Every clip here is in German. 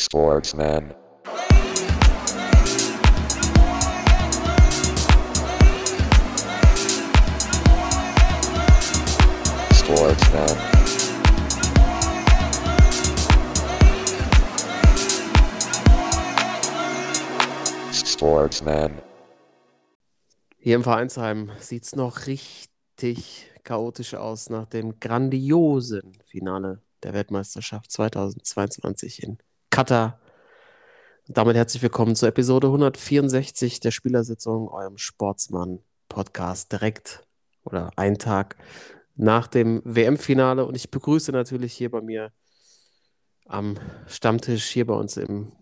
Sportsman. Sportsman. Sportsman. Hier im Vereinsheim sieht es noch richtig chaotisch aus nach dem grandiosen Finale der Weltmeisterschaft 2022 in Katar. Damit herzlich willkommen zur Episode 164 der Spielersitzung, eurem Sportsmann-Podcast direkt oder einen Tag nach dem WM-Finale. Und ich begrüße natürlich hier bei mir am Stammtisch hier bei uns im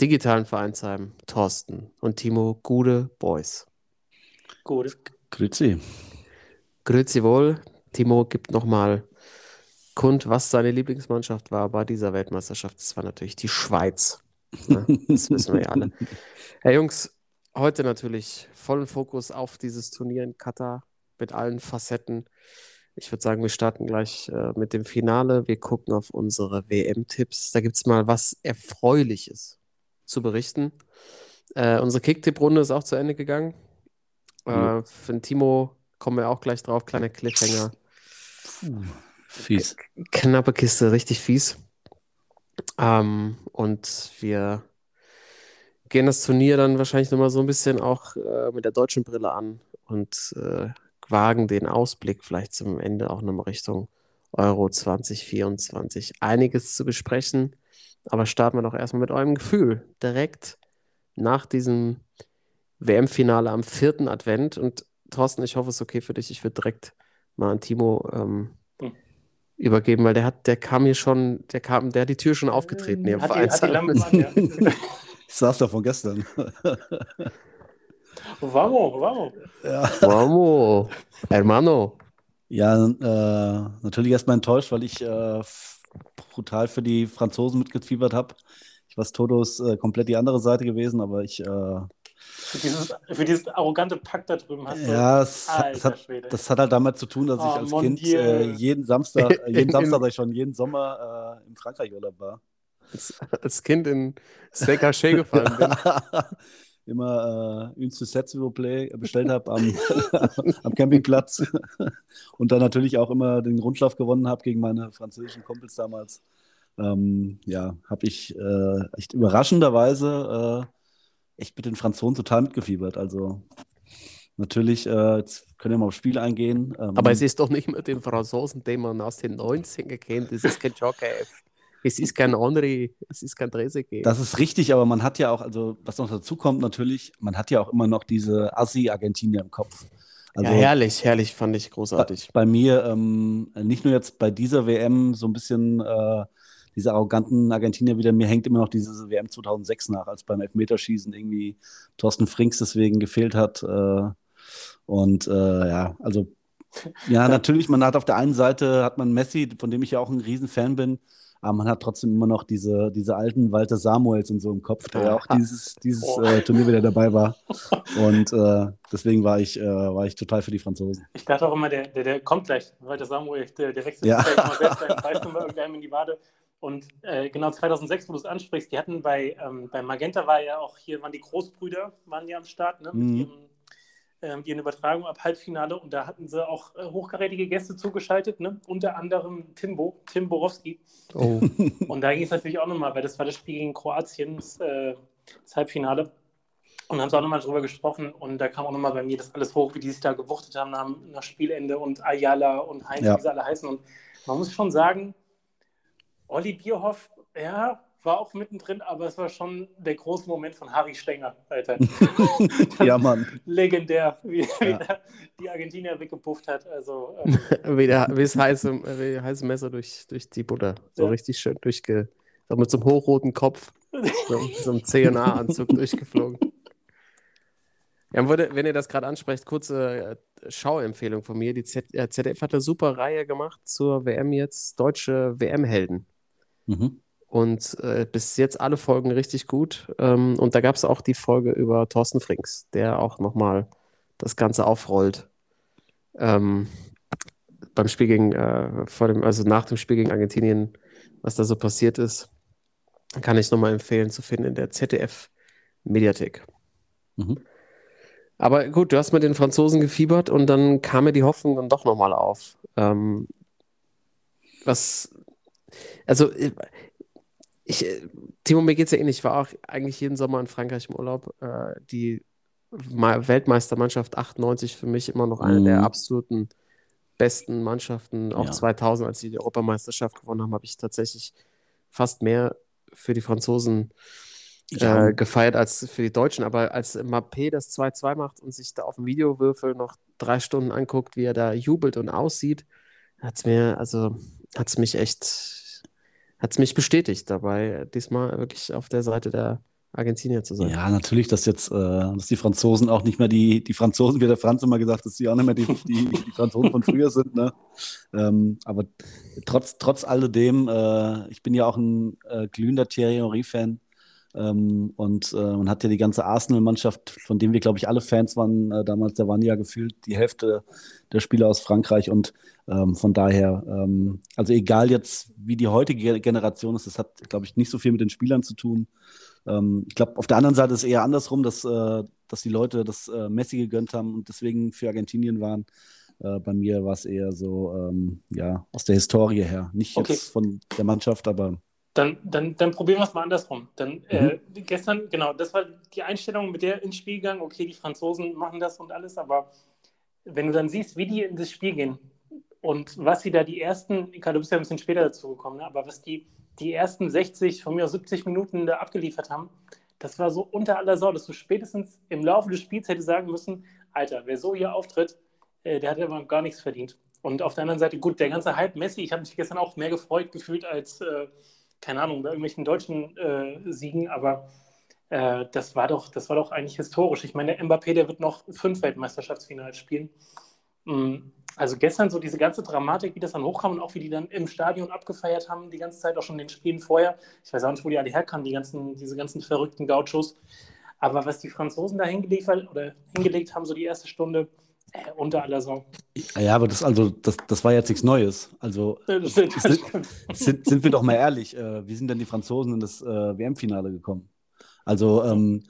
digitalen Vereinsheim Thorsten und Timo Gude Boys. Gut. Grüezi. Grüezi wohl. Timo gibt nochmal kund, was seine Lieblingsmannschaft war bei dieser Weltmeisterschaft. Das war natürlich die Schweiz. Ja, das wissen wir ja alle. Hey Jungs, heute natürlich vollen Fokus auf dieses Turnier in Katar mit allen Facetten. Ich würde sagen, wir starten gleich äh, mit dem Finale. Wir gucken auf unsere WM-Tipps. Da gibt es mal was Erfreuliches zu berichten. Äh, unsere Kicktipp-Runde ist auch zu Ende gegangen. Äh, für den Timo kommen wir auch gleich drauf. Kleiner Cliffhanger. Fies. Knappe Kiste, richtig fies. Ähm, und wir gehen das Turnier dann wahrscheinlich nochmal so ein bisschen auch äh, mit der deutschen Brille an und äh, wagen den Ausblick vielleicht zum Ende auch nochmal Richtung Euro 2024. Einiges zu besprechen, aber starten wir doch erstmal mit eurem Gefühl. Direkt nach diesem WM-Finale am vierten Advent. Und Thorsten, ich hoffe, es ist okay für dich. Ich würde direkt mal an Timo ähm, Hm. Übergeben, weil der hat, der kam hier schon, der kam, der hat die Tür schon aufgetreten hier Hat die, hat die an, ja. Ich saß da von gestern. Vamos, vamos. ja, Vamos, hermano. ja äh, natürlich erstmal enttäuscht, weil ich äh, brutal für die Franzosen mitgefiebert habe. Ich war Todos äh, komplett die andere Seite gewesen, aber ich, äh, Für dieses, für dieses arrogante Pack da drüben hast du. ja, es, hat- es Alter hat, das hat halt damit zu tun, dass ich Oh, als mon Kind äh, jeden Samstag, äh, jeden In- Samstag, sag ich schon, jeden Sommer äh, in Frankreich Urlaub war. Als, als Kind in Steak Haché gefallen bin. immer äh, une Sucette, s'il vous plaît, bestellt habe am, am Campingplatz und dann natürlich auch immer den Rundschlaf gewonnen habe gegen meine französischen Kumpels damals. Ähm, ja, habe ich äh, echt überraschenderweise äh, echt mit den Franzosen total mitgefiebert. Also natürlich, äh, jetzt können wir mal aufs Spiel eingehen. Ähm, Aber es ist doch nicht mehr den Franzosen, den man aus den 90ern kennt. Es ist kein Jokev. Es ist kein Henri. Es ist kein Trezeguet. Das ist richtig, aber man hat ja auch, also was noch dazu kommt natürlich, man hat ja auch immer noch diese Assi-Argentinier im Kopf. Also ja, herrlich, herrlich, fand ich großartig. bei mir, ähm, nicht nur jetzt bei dieser WM, so ein bisschen äh, diese arroganten Argentinier wieder, mir hängt immer noch diese WM 2006 nach, als beim Elfmeterschießen irgendwie Thorsten Frings deswegen gefehlt hat. Äh, und äh, ja, also ja, natürlich, man hat auf der einen Seite hat man Messi, von dem ich ja auch ein Riesenfan bin, aber man hat trotzdem immer noch diese, diese alten Walter Samuels und so im Kopf, der ja auch dieses, dieses Oh. äh, Turnier wieder dabei war. Und äh, deswegen war ich, äh, war ich total für die Franzosen. Ich dachte auch immer, der, der, der kommt gleich, weiter Samuel, der, der wechselt Ja. mal selbst immer irgendeinem in die Wade. Und äh, genau 2006, wo du es ansprichst, die hatten bei, ähm, bei Magenta war ja auch hier, waren die Großbrüder, waren ja am Start, ne? Mhm. Mit ihrem, ähm, ihren Übertragungen ab Halbfinale und da hatten sie auch äh, hochkarätige Gäste zugeschaltet, ne? unter anderem Timbo, Tim Borowski. Oh. Und da ging es natürlich auch nochmal, weil das war das Spiel gegen Kroatien, das, äh, das Halbfinale. Und da haben sie auch nochmal drüber gesprochen und da kam auch nochmal bei mir das alles hoch, wie die sich da gewuchtet haben nach, nach Spielende und Ayala und Heinz, Ja. wie sie alle heißen. Und man muss schon sagen, Olli Bierhoff, ja, war auch mittendrin, aber es war schon der große Moment von Harry Stenger, Alter. ja, Mann. Legendär, wie, wie Ja. der die Argentinier weggepufft hat. Also, ähm, wie, der, wie das heiße, wie heiße Messer durch, durch die Butter. So Ja. richtig schön durchge. So mit so einem hochroten Kopf, so, so einem CNA-Anzug durchgeflogen. Ja, und wurde, wenn ihr das gerade ansprecht, kurze äh, Schauempfehlung von mir. Die Z äh, ZDF hat eine super Reihe gemacht zur WM jetzt, deutsche WM-Helden. Mhm. Und äh, bis jetzt alle Folgen richtig gut. Ähm, und da gab es auch die Folge über Thorsten Frings, der auch nochmal das Ganze aufrollt. Ähm, beim Spiel gegen, äh, vor dem, also nach dem Spiel gegen Argentinien, was da so passiert ist. Kann ich nochmal empfehlen zu finden in der ZDF-Mediathek. Mhm. Aber gut, du hast mit den Franzosen gefiebert und dann kam mir die Hoffnung dann doch nochmal auf. Ähm, was, also, äh, ich, äh, Timo, mir geht es ja ähnlich. Ich war auch eigentlich jeden Sommer in Frankreich im Urlaub. Äh, die Ma- Weltmeistermannschaft 98 für mich immer noch eine der Mhm. absoluten besten Mannschaften. Auch Ja. 2000, als sie die Europameisterschaft gewonnen haben, habe ich tatsächlich fast mehr für die Franzosen Ja. äh, gefeiert als für die Deutschen. Aber als Mbappé das 2-2 macht und sich da auf dem Videowürfel noch drei Stunden anguckt, wie er da jubelt und aussieht, hat es mir, also hat es mich echt, hat es mich bestätigt dabei, diesmal wirklich auf der Seite der Argentinier zu sein. Ja, natürlich, dass jetzt, äh, dass die Franzosen auch nicht mehr die, die Franzosen, wie der Franz immer gesagt hat, dass sie auch nicht mehr die, die, die Franzosen von früher sind, ne? Ähm, aber trotz, trotz alledem, äh, ich bin ja auch ein äh, glühender Thierry Henry-Fan. Ähm, und äh, man hat ja die ganze Arsenal-Mannschaft, von dem wir, glaube ich, alle Fans waren äh, damals, da waren ja gefühlt die Hälfte der Spieler aus Frankreich und ähm, von daher, ähm, also egal jetzt, wie die heutige Generation ist, das hat, glaube ich, nicht so viel mit den Spielern zu tun. Ähm, ich glaube, auf der anderen Seite ist es eher andersrum, dass, äh, dass die Leute das äh, Messi gegönnt haben und deswegen für Argentinien waren. Äh, bei mir war es eher so, ähm, ja, aus der Historie her. Nicht Okay. jetzt von der Mannschaft, aber Dann, dann, dann probieren wir es mal andersrum. Dann, Mhm. äh, gestern, genau, das war die Einstellung, mit der ins Spiel gegangen. Okay, die Franzosen machen das und alles, aber wenn du dann siehst, wie die in das Spiel gehen und was sie da die ersten, Karl, du bist ja ein bisschen später dazu gekommen, ne? aber was die, die ersten 60, von mir aus 70 Minuten da abgeliefert haben, das war so unter aller Sau, dass du spätestens im Laufe des Spiels hätte sagen müssen, Alter, wer so hier auftritt, äh, der hat aber gar nichts verdient. Und auf der anderen Seite, gut, der ganze Hype Messi, ich habe mich gestern auch mehr gefreut gefühlt als, äh, keine Ahnung, bei irgendwelchen deutschen äh, Siegen, aber äh, das, war doch, das war doch eigentlich historisch. Ich meine, der Mbappé, der wird noch fünf Weltmeisterschaftsfinals spielen. Mm, Also gestern so diese ganze Dramatik, wie das dann hochkam und auch wie die dann im Stadion abgefeiert haben, die ganze Zeit auch schon in den Spielen vorher. Ich weiß auch nicht, wo die alle herkamen, die ganzen, diese ganzen verrückten Gauchos. Aber was die Franzosen da hingeliefert oder hingelegt haben, so die erste Stunde, äh, unter aller Sau. ja, aber das, also, das, das war jetzt nichts Neues. Also sind, sind, sind wir doch mal ehrlich, äh, wie sind denn die Franzosen in das äh, WM-Finale gekommen? Also, ähm,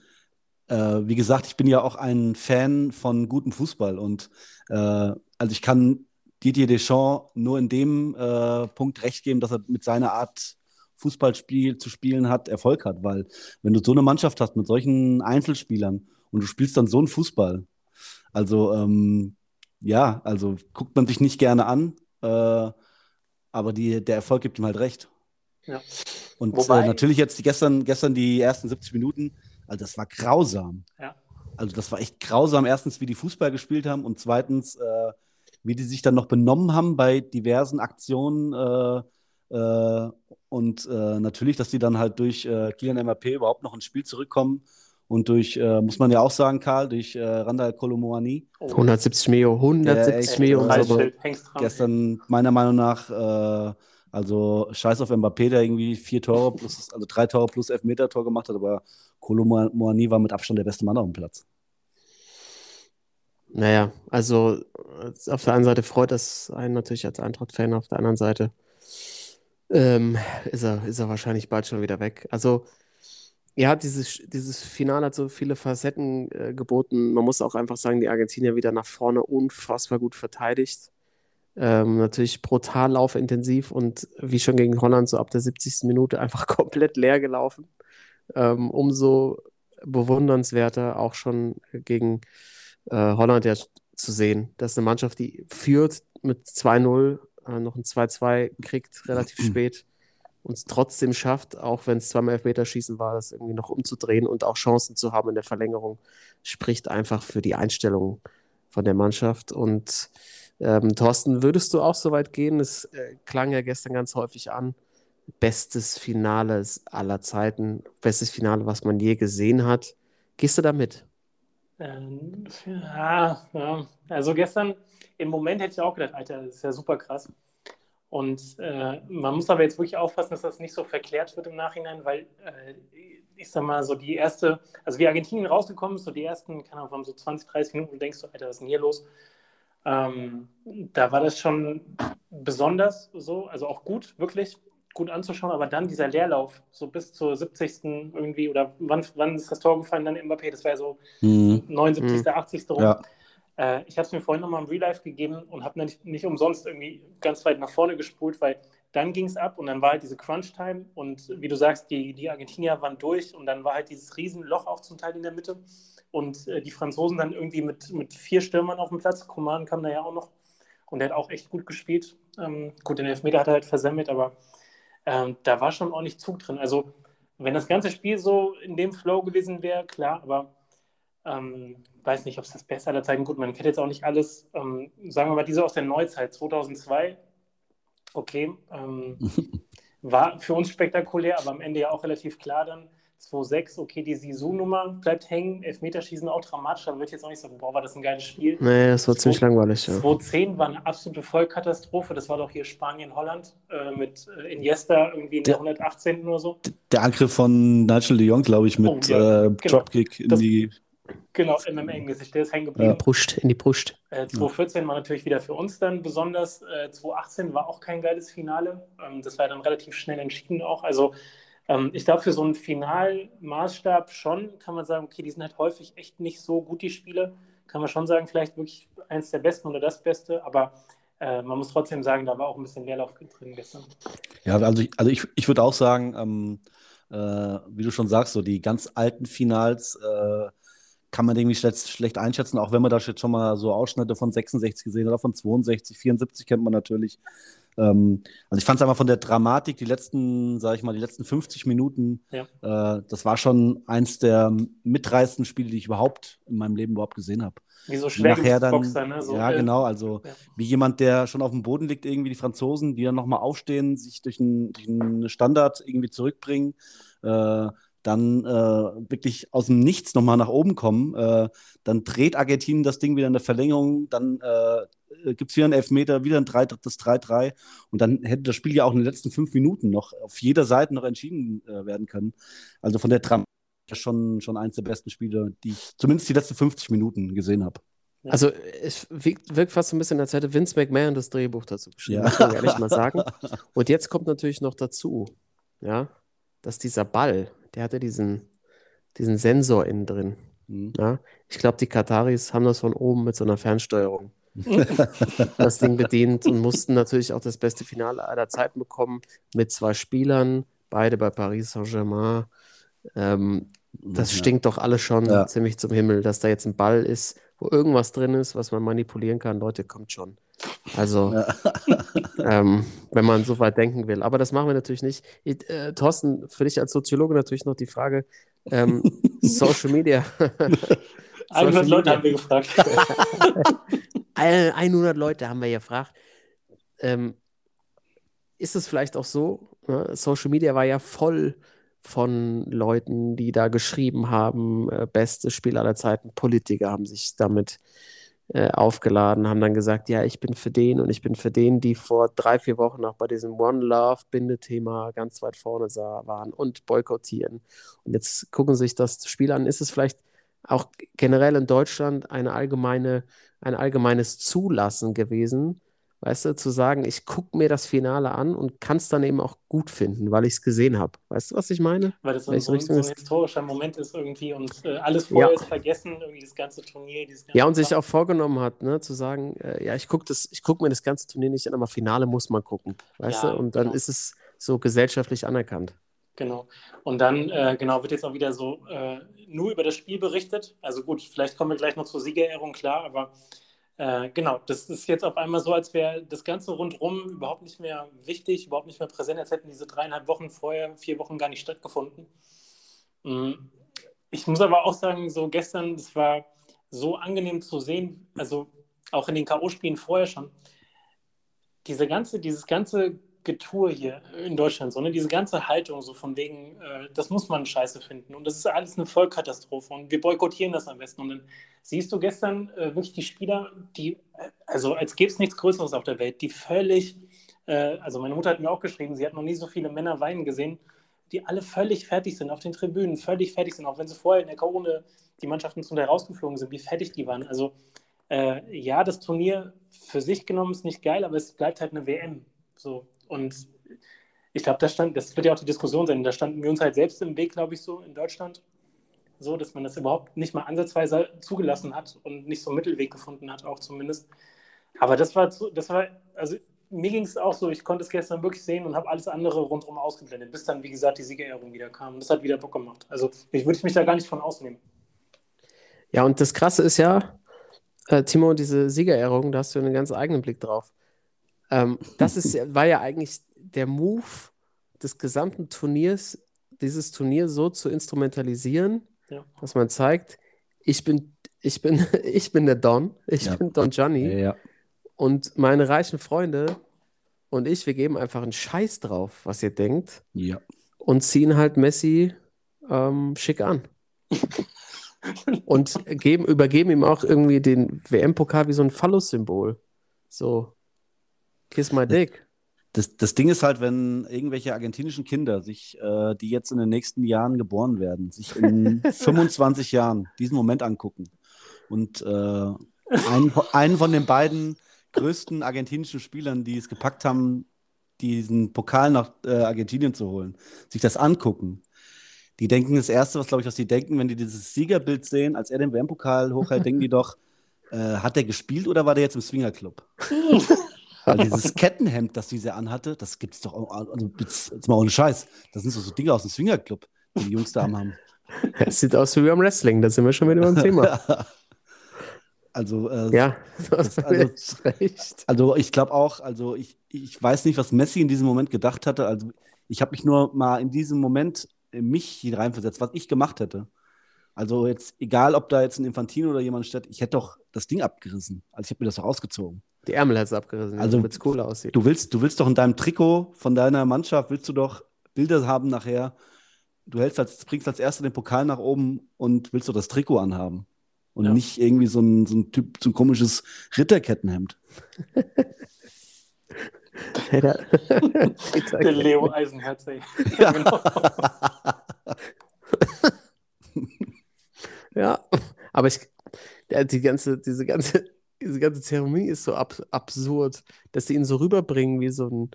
äh, wie gesagt, ich bin ja auch ein Fan von gutem Fußball und äh, also ich kann Didier Deschamps nur in dem äh, Punkt recht geben, dass er mit seiner Art Fußballspiel zu spielen hat, Erfolg hat, weil wenn du so eine Mannschaft hast mit solchen Einzelspielern und du spielst dann so einen Fußball, also ähm, ja, also guckt man sich nicht gerne an, äh, aber die, der Erfolg gibt ihm halt recht. Ja. Und Wobei- äh, natürlich jetzt die, gestern, gestern die ersten 70 Minuten, also das war grausam. Ja. Also das war echt grausam. Erstens, wie die Fußball gespielt haben und zweitens, äh, wie die sich dann noch benommen haben bei diversen Aktionen. Äh, äh, und äh, natürlich, dass die dann halt durch äh, Kylian Mbappé überhaupt noch ins Spiel zurückkommen. Und durch, äh, muss man ja auch sagen, Karl, durch äh, Randall Kolomoani, Oh, 170 Millionen, 170 echt, Millionen. äh, im Sommer. Preisschild, hängst dran. gestern meiner Meinung nach, äh, also scheiß auf Mbappé, der irgendwie vier Tore plus, also drei Tore plus Elfmeter-Tor gemacht hat, aber Kolomoani war mit Abstand der beste Mann auf dem Platz. Naja, also äh, auf der einen Seite freut das einen natürlich als Eintracht-Fan, auf der anderen Seite ähm, ist er, ist er wahrscheinlich bald schon wieder weg. Also, ja, dieses, dieses Finale hat so viele Facetten äh, geboten. Man muss auch einfach sagen, die Argentinier wieder nach vorne unfassbar gut verteidigt. Ähm, natürlich brutal laufintensiv und wie schon gegen Holland, so ab der 70. Minute einfach komplett leer gelaufen. Ähm, umso bewundernswerter auch schon gegen äh, Holland ja zu sehen. Das ist eine Mannschaft, die führt mit 2-0, äh, noch ein 2-2 kriegt relativ spät und es trotzdem schafft, auch wenn es zweimal Elfmeterschießen war, das irgendwie noch umzudrehen und auch Chancen zu haben in der Verlängerung, spricht einfach für die Einstellung von der Mannschaft. Und ähm, Thorsten, würdest du auch so weit gehen? Es äh, klang ja gestern ganz häufig an. Bestes Finale aller Zeiten, bestes Finale, was man je gesehen hat. Gehst du da mit? Ähm, ja, ja, also gestern im Moment hätte ich auch gedacht, Alter, das ist ja super krass. Und äh, man muss aber jetzt wirklich aufpassen, dass das nicht so verklärt wird im Nachhinein, weil äh, ich sag mal, so die erste, also wie Argentinien rausgekommen ist, so die ersten, keine Ahnung, so 20, 30 Minuten, du denkst so, Alter, was ist denn hier los? Ähm, da war das schon besonders so, also auch gut, wirklich. gut anzuschauen, aber dann dieser Leerlauf, so bis zur 70. irgendwie, oder wann, wann ist das Tor gefallen, dann Mbappé, das war ja so Mhm. 79., 80. rum. Ja. Äh, ich habe es mir vorhin nochmal im Real Life gegeben und habe nicht, nicht umsonst irgendwie ganz weit nach vorne gespult, weil dann ging es ab und dann war halt diese Crunch-Time und wie du sagst, die, die Argentinier waren durch und dann war halt dieses Riesenloch auch zum Teil in der Mitte und äh, die Franzosen dann irgendwie mit, mit vier Stürmern auf dem Platz. Coman kam da ja auch noch und der hat auch echt gut gespielt. Ähm, gut, den Elfmeter hat er halt versemmelt, aber ähm, da war schon ordentlich Zug drin. Also wenn das ganze Spiel so in dem Flow gewesen wäre, klar, aber ähm, weiß nicht, ob es das Beste aller Zeiten, gut, man kennt jetzt auch nicht alles, ähm, sagen wir mal, diese aus der Neuzeit, 2002, okay, ähm, war für uns spektakulär, aber am Ende ja auch relativ klar dann, 2-6, okay, die Sisu-Nummer bleibt hängen, Elfmeterschießen auch dramatisch, aber würde ich jetzt auch nicht sagen, boah, war das ein geiles Spiel. Nee, das war Zwei- ziemlich langweilig, ja. 2010 war eine absolute Vollkatastrophe, das war doch hier Spanien-Holland äh, mit äh, Iniesta irgendwie in der Der- 118. oder so. Der Angriff von Nigel de Jong, glaube ich, mit Oh, ja, äh, genau. Dropkick in Das- die. Genau, MMA-mäßig, der ist hängen In geblieben. die Brust, in die Brust. Äh, 2014 war natürlich wieder für uns dann besonders. Äh, 2018 war auch kein geiles Finale. Ähm, das war dann relativ schnell entschieden auch. Also ähm, ich glaube, für so einen Finalmaßstab schon kann man sagen, okay, die sind halt häufig echt nicht so gut, die Spiele. Kann man schon sagen, vielleicht wirklich eins der besten oder das Beste. Aber äh, man muss trotzdem sagen, da war auch ein bisschen Leerlauf drin gestern. Ja, also ich, also ich, ich würde auch sagen, ähm, äh, wie du schon sagst, so die ganz alten Finals äh, kann man irgendwie schlecht, schlecht einschätzen, auch wenn man da jetzt schon mal so Ausschnitte von 66 gesehen hat, oder von 62, 74 kennt man natürlich. Ähm, also ich fand es einfach von der Dramatik, die letzten, sage ich mal, die letzten 50 Minuten, Ja. äh, das war schon eins der mitreißenden Spiele, die ich überhaupt in meinem Leben überhaupt gesehen habe. Wie so Wie nachher dann, Schwergewichtsboxer, ne? So, ja, äh, genau, also ja. wie jemand, der schon auf dem Boden liegt, irgendwie die Franzosen, die dann nochmal aufstehen, sich durch einen, durch einen Standard irgendwie zurückbringen, äh, dann äh, wirklich aus dem Nichts nochmal nach oben kommen, äh, dann dreht Argentinien das Ding wieder in der Verlängerung, dann äh, gibt es wieder einen Elfmeter, wieder ein 3, das 3-3 und dann hätte das Spiel ja auch in den letzten fünf Minuten noch auf jeder Seite noch entschieden äh, werden können. Also von der Dramatik schon, schon eins der besten Spiele, die ich zumindest die letzten 50 Minuten gesehen habe. Ja. Also es wirkt, wirkt fast so ein bisschen, als hätte Vince McMahon das Drehbuch dazu geschrieben, Ja. muss man ehrlich mal sagen. Und jetzt kommt natürlich noch dazu, ja, dass dieser Ball, der hatte diesen, diesen Sensor innen drin. Mhm. Ja. Ich glaube, die Kataris haben das von oben mit so einer Fernsteuerung das Ding bedient und mussten natürlich auch das beste Finale aller Zeiten bekommen mit zwei Spielern, beide bei Paris Saint-Germain. Ähm, das Ja. stinkt doch alles schon Ja. ziemlich zum Himmel, dass da jetzt ein Ball ist, wo irgendwas drin ist, was man manipulieren kann. Leute, kommt schon. Also, ähm, wenn man so weit denken will. Aber das machen wir natürlich nicht. Ich, äh, Thorsten, für dich als Soziologe natürlich noch die Frage: ähm, Social Media. 100 Social Leute Media. haben wir gefragt. Ein- 100 Leute haben wir gefragt. Ähm, ist es vielleicht auch so? Ne? Social Media war ja voll von Leuten, die da geschrieben haben, äh, beste Spiel aller Zeiten. Politiker haben sich damit äh, aufgeladen, haben dann gesagt, ja, ich bin für den und ich bin für den, die vor drei, vier Wochen noch bei diesem One Love Bindethema ganz weit vorne sah, waren und boykottieren. Und jetzt gucken sich das Spiel an. Ist es vielleicht auch generell in Deutschland eine allgemeine, ein allgemeines Zulassen gewesen, weißt du, zu sagen, ich gucke mir das Finale an und kann es dann eben auch gut finden, weil ich es gesehen habe. Weißt du, was ich meine? Weil das so, so, so ein historischer Moment ist irgendwie und äh, alles vorher Ja. ist vergessen, irgendwie das ganze Turnier, dieses ganze Ja, und sich Kram. auch vorgenommen hat, ne, zu sagen, äh, ja, ich gucke gucke mir das ganze Turnier nicht an, aber Finale muss man gucken, weißt Ja, du? Und dann genau. ist es so gesellschaftlich anerkannt. Genau. Und dann, äh, genau, wird jetzt auch wieder so äh, nur über das Spiel berichtet. Also gut, vielleicht kommen wir gleich noch zur Siegerehrung, klar, aber äh, genau, das ist jetzt auf einmal so, als wäre das Ganze rundherum überhaupt nicht mehr wichtig, überhaupt nicht mehr präsent, als hätten diese dreieinhalb Wochen vorher, vier Wochen gar nicht stattgefunden. Mm. Ich muss aber auch sagen, so gestern, es war so angenehm zu sehen, also auch in den K.O.-Spielen vorher schon, diese ganze, dieses ganze Getue hier in Deutschland, so, ne, diese ganze Haltung, so von wegen, äh, das muss man scheiße finden und das ist alles eine Vollkatastrophe und wir boykottieren das am besten. Und dann siehst du gestern äh, wirklich die Spieler, die, äh, also als gäbe es nichts Größeres auf der Welt, die völlig, äh, also meine Mutter hat mir auch geschrieben, sie hat noch nie so viele Männer weinen gesehen, die alle völlig fertig sind auf den Tribünen, völlig fertig sind, auch wenn sie vorher in der Corona die Mannschaften zum Teil rausgeflogen sind, wie fertig die waren. Also äh, ja, das Turnier für sich genommen ist nicht geil, aber es bleibt halt eine WM. So. Und ich glaube, das stand, das wird ja auch die Diskussion sein. Da standen wir uns halt selbst im Weg, glaube ich, so in Deutschland. So, dass man das überhaupt nicht mal ansatzweise zugelassen hat und nicht so einen Mittelweg gefunden hat, auch zumindest. Aber das war, zu, das war, also mir ging es auch so, ich konnte es gestern wirklich sehen und habe alles andere rundherum ausgeblendet, bis dann, wie gesagt, die Siegerehrung wieder kam. Das hat wieder Bock gemacht. Also ich würde mich da gar nicht von ausnehmen. Ja, und das Krasse ist ja, äh, Timo, diese Siegerehrung, da hast du einen ganz eigenen Blick drauf. Ähm, das ist, war ja eigentlich der Move des gesamten Turniers, dieses Turnier so zu instrumentalisieren, Ja. dass man zeigt, ich bin, ich bin, ich bin der Don, ich Ja. bin Don Johnny Ja. und meine reichen Freunde und ich, wir geben einfach einen Scheiß drauf, was ihr denkt Ja. und ziehen halt Messi ähm, schick an. und geben, übergeben ihm auch irgendwie den WM-Pokal wie so ein Phallus-Symbol. So, kiss my dick. Das, das Ding ist halt, wenn irgendwelche argentinischen Kinder sich, äh, die jetzt in den nächsten Jahren geboren werden, sich in 25 Jahren diesen Moment angucken und äh, einen, von- einen von den beiden größten argentinischen Spielern, die es gepackt haben, diesen Pokal nach äh, Argentinien zu holen, sich das angucken. Die denken das Erste, was glaube ich, was die denken, wenn die dieses Siegerbild sehen, als er den WM-Pokal hochhält, denken die doch, äh, hat der gespielt oder war der jetzt im Swingerclub? Weil dieses Kettenhemd, das diese anhatte, das gibt es doch, auch- also jetzt, mal ohne Scheiß, das sind so, so Dinge aus dem Swingerclub, die die Jungs da haben. Es sieht aus wie beim Wrestling, da sind wir schon wieder beim Thema. also, äh, Ja, Das- also- recht. also ich glaube auch, also ich, ich weiß nicht, was Messi in diesem Moment gedacht hatte. Also ich habe mich nur mal in diesem Moment in mich hier reinversetzt, was ich gemacht hätte. Also jetzt, egal ob da jetzt ein Infantino oder jemand steht, ich hätte doch das Ding abgerissen. Also ich habe mir das doch ausgezogen. Die Ärmel hat es abgerissen, Also- damit es cooler aussieht. Du willst, du willst doch in deinem Trikot von deiner Mannschaft, willst du doch Bilder haben nachher. Du hältst als, bringst als Erster den Pokal nach oben und willst doch das Trikot anhaben. Und Ja. nicht irgendwie so ein, so ein Typ, so ein komisches Ritterkettenhemd. Der- Der Leo Eisenherz, ey. Ja. genau. Ja, aber ich, die ganze, diese ganze, diese ganze Zeremonie ist so ab, absurd, dass sie ihn so rüberbringen wie so ein,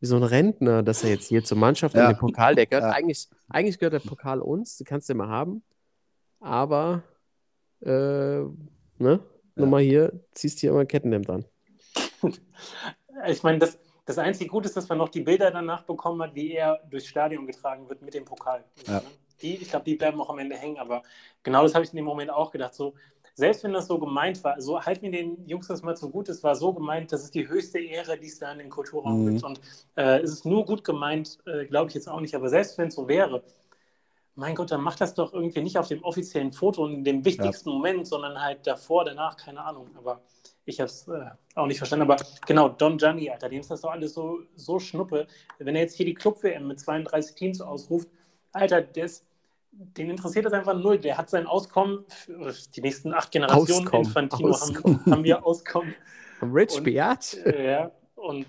wie so ein Rentner, dass er jetzt hier zur Mannschaft Ja. und den Pokal, der gehört, Ja. eigentlich, eigentlich gehört der Pokal uns, du kannst den mal haben, aber, äh, ne, nochmal hier, ziehst hier immer ein Kettenhemd an. Ich meine, das, das einzige Gute ist, dass man noch die Bilder danach bekommen hat, wie er durchs Stadion getragen wird mit dem Pokal. Ja. Die, ich glaube, die bleiben auch am Ende hängen, aber genau das habe ich in dem Moment auch gedacht. So, selbst wenn das so gemeint war, so halt mir den Jungs das mal zu gut, es war so gemeint, das ist die höchste Ehre, die es da in den Kulturraum Mhm. gibt. Und äh, es ist nur gut gemeint, äh, glaube ich jetzt auch nicht, aber selbst wenn es so wäre, mein Gott, dann macht das doch irgendwie nicht auf dem offiziellen Foto und in dem wichtigsten Moment, sondern halt davor, danach, keine Ahnung. Aber ich habe es äh, auch nicht verstanden. Aber genau, Don Gianni, Alter, dem ist das doch alles so, so schnuppe. Wenn er jetzt hier die Club-WM mit 32 Teams ausruft, Alter, ist, den interessiert das einfach null. Der hat sein Auskommen, für die nächsten acht Generationen Auskommen, Infantino Auskommen. Haben, haben wir Auskommen. Rich Und- Biatch? Äh, ja, und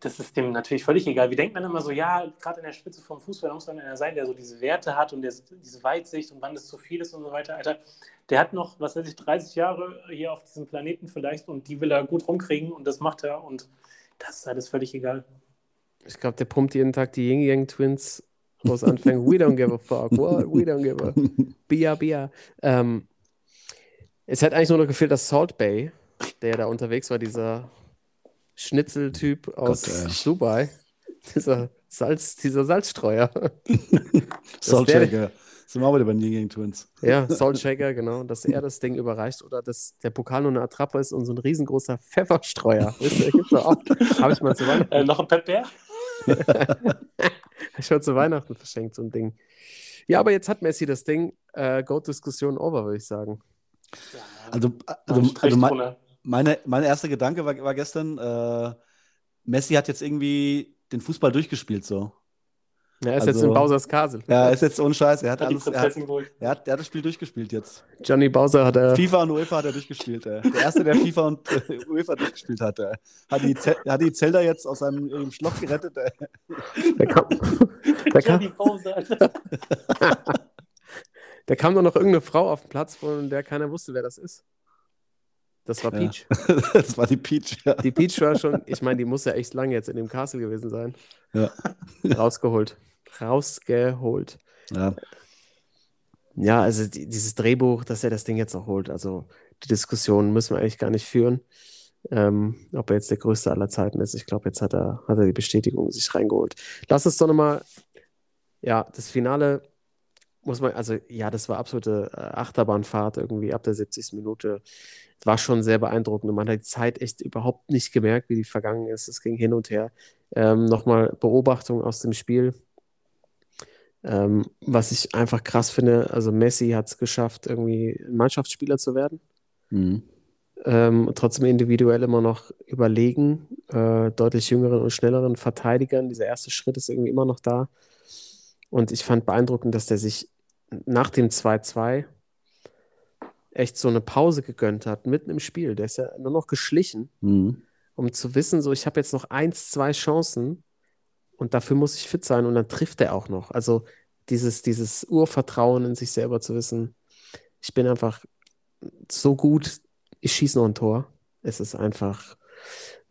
das ist dem natürlich völlig egal. Wie denkt man immer so, ja, gerade in der Spitze vom Fußball muss man einer sein, der so diese Werte hat und der, diese Weitsicht und wann das zu viel ist und so weiter. Alter, der hat noch, was weiß ich, 30 Jahre hier auf diesem Planeten vielleicht und die will er gut rumkriegen und das macht er und das ist alles völlig egal. Ich glaube, der pumpt jeden Tag die Yin Yang Twins aus Anfängen. We don't give a fuck. What? We don't give a. Bia, Bia. Ähm, es hat eigentlich nur noch gefehlt, dass Salt Bay, der da unterwegs war, dieser Schnitzeltyp aus Gott. Dubai, dieser, Salz, dieser Salzstreuer. Saltchecker. Sind wir auch wieder bei den Ying Twins. Ja, Salt Shaker, genau, dass er das Ding überreicht oder dass der Pokal nur eine Attrappe ist und so ein riesengroßer Pfefferstreuer. Habe ich mal zu Weihnachten, Äh, noch ein Pepper? Ich mal zu Weihnachten verschenkt, so ein Ding. Ja, aber jetzt hat Messi das Ding. Äh, Go-Diskussion over, würde ich sagen. Also, also, also mein, meine, mein erster Gedanke war, war gestern, äh, Messi hat jetzt irgendwie den Fußball durchgespielt so. Er ist Also- jetzt in Bowser's Castle. Ja, ist jetzt ohne Scheiß. Er hat, hat alles, er, hat, er, hat, er hat das Spiel durchgespielt jetzt. Johnny Bowser hat er. FIFA und UEFA hat er durchgespielt. Ey. Der erste, der FIFA und äh, UEFA durchgespielt hat. Ey. Hat die, Ze- hat die Zelda jetzt aus seinem ihrem Schloch gerettet. Ey. Der kam, da, kam, Johnny Bowser, da kam doch noch irgendeine Frau auf den Platz, von der keiner wusste, wer das ist. Das war Ja. Peach. das war die Peach. Ja. Die Peach war schon, ich meine, die muss ja echt lange jetzt in dem Castle gewesen sein. Ja. Rausgeholt. Rausgeholt. Ja. Ja, also die, dieses Drehbuch, dass er das Ding jetzt noch holt, also die Diskussion müssen wir eigentlich gar nicht führen, ähm, ob er jetzt der größte aller Zeiten ist. Ich glaube, jetzt hat er, hat er die Bestätigung sich reingeholt. Lass uns doch nochmal, ja, das Finale muss man, also ja, das war absolute äh, Achterbahnfahrt irgendwie ab der 70. Minute. War schon sehr beeindruckend und man hat die Zeit echt überhaupt nicht gemerkt, wie die vergangen ist. Es ging hin und her. Ähm, nochmal Beobachtung aus dem Spiel. Ähm, was ich einfach krass finde, also Messi hat es geschafft, irgendwie ein Mannschaftsspieler zu werden. Mhm. Ähm, trotzdem individuell immer noch überlegen, äh, deutlich jüngeren und schnelleren Verteidigern. Dieser erste Schritt ist irgendwie immer noch da. Und ich fand beeindruckend, dass der sich nach dem 2-2 echt so eine Pause gegönnt hat, mitten im Spiel. Der ist ja nur noch geschlichen, Mhm. um zu wissen, so ich habe jetzt noch eins, zwei Chancen und dafür muss ich fit sein und dann trifft er auch noch. Also dieses, dieses Urvertrauen in sich selber zu wissen, ich bin einfach so gut, ich schieße noch ein Tor. Es ist einfach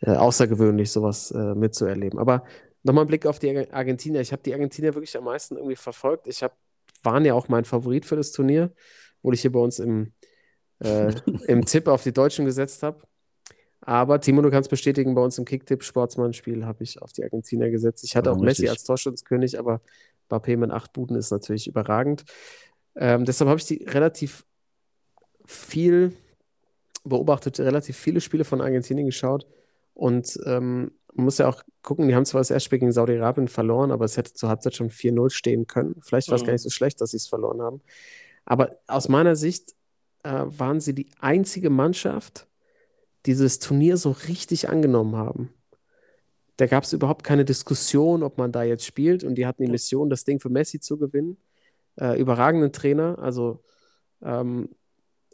äh, außergewöhnlich, sowas äh, mitzuerleben. Aber nochmal ein Blick auf die Arge- Argentinier. Ich habe die Argentinier wirklich am meisten irgendwie verfolgt. Ich habe, waren ja auch mein Favorit für das Turnier, obwohl ich hier bei uns im, äh, im Tipp auf die Deutschen gesetzt habe. Aber Timo, du kannst bestätigen, bei uns im Kicktipp-Sportsmann-Spiel habe ich auf die Argentinier gesetzt. Ich hatte Ja, auch Messi richtig. als Torschützenkönig, aber Mbappé mit acht Buden ist natürlich überragend. Ähm, deshalb habe ich die relativ viel beobachtet, relativ viele Spiele von Argentinien geschaut. Und ähm, man muss ja auch gucken, die haben zwar das Erstspiel gegen Saudi-Arabien verloren, aber es hätte zur Halbzeit schon 4-0 stehen können. Vielleicht war es Mhm. gar nicht so schlecht, dass sie es verloren haben. Aber aus meiner Sicht äh, waren sie die einzige Mannschaft, dieses Turnier so richtig angenommen haben. Da gab es überhaupt keine Diskussion, ob man da jetzt spielt. Und die hatten die Mission, das Ding für Messi zu gewinnen. Äh, überragenden Trainer, also ähm,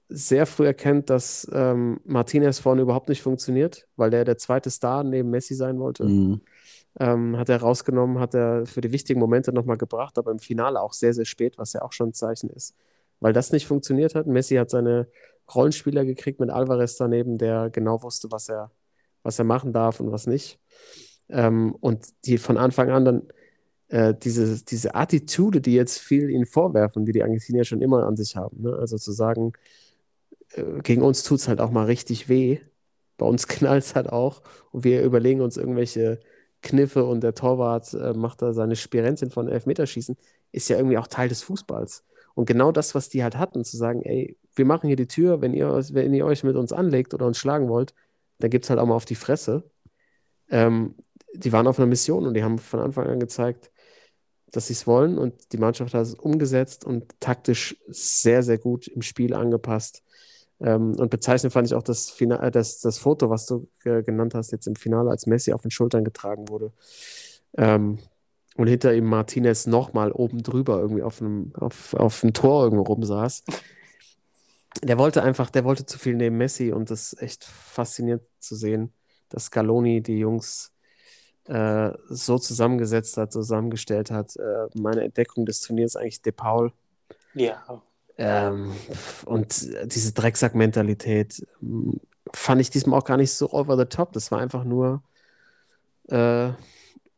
sehr früh erkennt, dass ähm, Martinez vorne überhaupt nicht funktioniert, weil der der zweite Star neben Messi sein wollte. Mhm. Ähm, hat er rausgenommen, hat er für die wichtigen Momente nochmal gebracht, aber im Finale auch sehr, sehr spät, was ja auch schon ein Zeichen ist. Weil das nicht funktioniert hat. Messi hat seine Rollenspieler gekriegt mit Alvarez daneben, der genau wusste, was er, was er machen darf und was nicht. Ähm, und die von Anfang an dann äh, diese, diese Attitude, die jetzt viel ihnen vorwerfen, die die Argentinier schon immer an sich haben. Ne? Also zu sagen, äh, gegen uns tut es halt auch mal richtig weh. Bei uns knallt es halt auch. Und wir überlegen uns irgendwelche Kniffe und der Torwart äh, macht da seine Spirenzien von Elfmeterschießen, ist ja irgendwie auch Teil des Fußballs. Und genau das, was die halt hatten, zu sagen, ey, wir machen hier die Tür, wenn ihr, euch- wenn ihr euch mit uns anlegt oder uns schlagen wollt, dann gibt es halt auch mal auf die Fresse. Ähm, die waren auf einer Mission und die haben von Anfang an gezeigt, dass sie es wollen und die Mannschaft hat es umgesetzt und taktisch sehr, sehr gut im Spiel angepasst. Ähm, und bezeichnend fand ich auch das, Fina äh, das, das Foto, was du äh, genannt hast, jetzt im Finale, als Messi auf den Schultern getragen wurde. Ähm, und hinter ihm Martinez nochmal oben drüber irgendwie auf einem, auf, auf dem Tor irgendwo rumsaß. Der wollte einfach, der wollte zu viel neben Messi und das ist echt faszinierend zu sehen, dass Scaloni die Jungs äh, so zusammengesetzt hat, zusammengestellt hat. Äh, meine Entdeckung des Turniers eigentlich De Paul. Ja, Ähm, und diese Drecksack-Mentalität ähm, fand ich diesmal auch gar nicht so over the top. Das war einfach nur äh,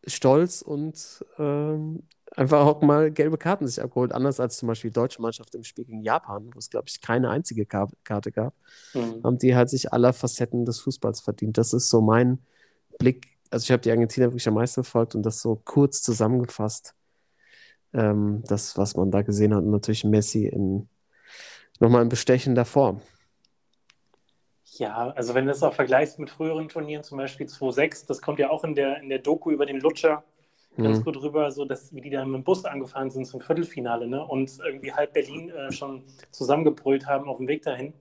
Stolz und ähm, einfach auch mal gelbe Karten sich abgeholt. Anders als zum Beispiel die deutsche Mannschaft im Spiel gegen Japan, wo es, glaube ich, keine einzige Ka Karte gab, Mhm. haben die halt sich aller Facetten des Fußballs verdient. Das ist so mein Blick. Also ich habe die Argentinier wirklich am meisten verfolgt und das so kurz zusammengefasst. Ähm, das, was man da gesehen hat, und natürlich Messi in nochmal in bestechender Form. Ja, also wenn du das auch vergleichst mit früheren Turnieren, zum Beispiel 2-6, das kommt ja auch in der, in der Doku über den Lutscher ganz Mhm. gut rüber, so dass wie die da mit dem Bus angefahren sind zum Viertelfinale, ne? Und irgendwie halb Berlin äh, schon zusammengebrüllt haben auf dem Weg dahin.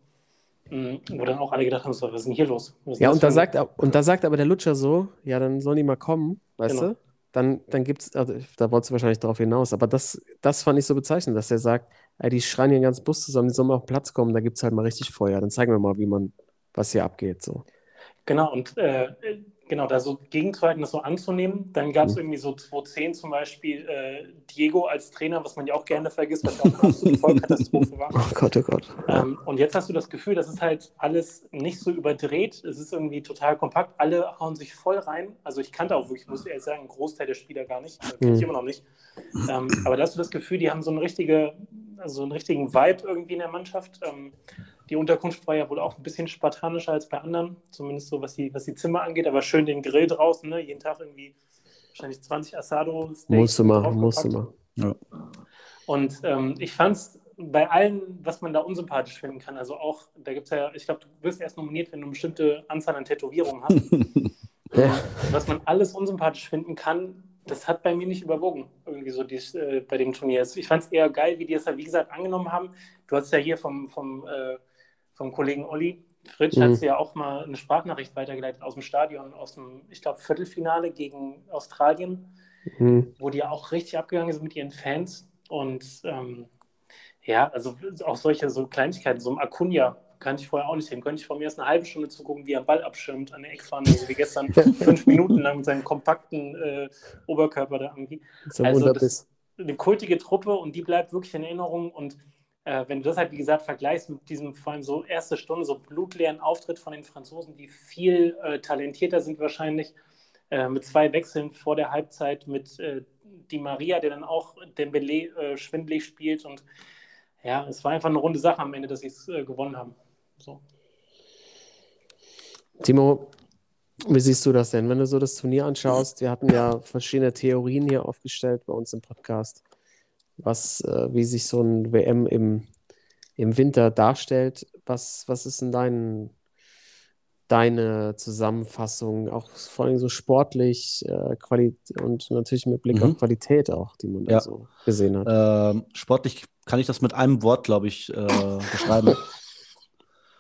Mhm, wo dann auch alle gedacht haben, so, was ist denn hier los? Was Ja, und da, sagt, und da sagt aber der Lutscher so, ja, dann sollen die mal kommen, weißt Genau. du? Dann, dann gibt es, also, da wolltest du wahrscheinlich darauf hinaus, aber das, das fand ich so bezeichnend, dass er sagt, ey, die schreien hier den ganzen Bus zusammen, die sollen mal auf den Platz kommen, da gibt es halt mal richtig Feuer, dann zeigen wir mal, wie man, was hier abgeht, so. Genau, und äh, genau, da so gegenzuhalten, das so anzunehmen. Dann gab es Mhm. irgendwie so 2010 zum Beispiel äh, Diego als Trainer, was man ja auch gerne vergisst, was auch eine absolute Vollkatastrophe war. Oh Gott, oh Gott. Ähm, und jetzt hast du das Gefühl, das ist halt alles nicht so überdreht. Es ist irgendwie total kompakt. Alle hauen sich voll rein. Also ich kannte auch wirklich, muss ich ehrlich sagen, einen Großteil der Spieler gar nicht. Äh, Kenne ich Mhm. immer noch nicht. Ähm, aber da hast du das Gefühl, die haben so eine richtige, also so einen richtigen Vibe irgendwie in der Mannschaft. Ähm, die Unterkunft war ja wohl auch ein bisschen spartanischer als bei anderen, zumindest so was die, was die Zimmer angeht, aber schön den Grill draußen, ne? jeden Tag irgendwie wahrscheinlich 20 Asado. Musst du machen, musst du machen. Ja. Und ähm, ich fand es bei allen, was man da unsympathisch finden kann, also auch, da gibt es ja, ich glaube, du wirst erst nominiert, wenn du eine bestimmte Anzahl an Tätowierungen hast. Ja. was man alles unsympathisch finden kann, das hat bei mir nicht überwogen, irgendwie so dies, äh, bei dem Turnier. Ich fand es eher geil, wie die es ja, wie gesagt, angenommen haben. Du hast ja hier vom, vom, äh, vom Kollegen Olli Fritsch, Mhm. hat ja auch mal eine Sprachnachricht weitergeleitet aus dem Stadion, aus dem, ich glaube, Viertelfinale gegen Australien Mhm. wo die ja auch richtig abgegangen sind mit ihren Fans. Und ähm, ja, also auch solche so Kleinigkeiten, so ein Acuna kannte ich vorher auch nicht. Dem könnte ich vor mir erst eine halbe Stunde zugucken, wie er Ball abschirmt an der Eckfahne, so wie gestern fünf Minuten lang mit seinem kompakten äh, Oberkörper da irgendwie. So Also Wunderbiss. Eine kultige Truppe und die bleibt wirklich in Erinnerung. Und äh, wenn du das halt, wie gesagt, vergleichst mit diesem vor allem so erste Stunde, so blutleeren Auftritt von den Franzosen, die viel äh, talentierter sind wahrscheinlich, äh, mit zwei Wechseln vor der Halbzeit mit äh, Di Maria, der dann auch Dembele äh, schwindelig spielt. Und ja, es war einfach eine runde Sache am Ende, dass sie es äh, gewonnen haben. So. Timo, wie siehst du das denn, wenn du so das Turnier anschaust? Wir hatten ja verschiedene Theorien hier aufgestellt bei uns im Podcast, was, äh, wie sich so ein WM im, im Winter darstellt. Was, was ist denn dein, deine Zusammenfassung, auch vor allem so sportlich äh, Quali und natürlich mit Blick Mhm. auf Qualität auch, die man da Ja. so gesehen hat? Ähm, sportlich kann ich das mit einem Wort, glaube ich, äh, beschreiben.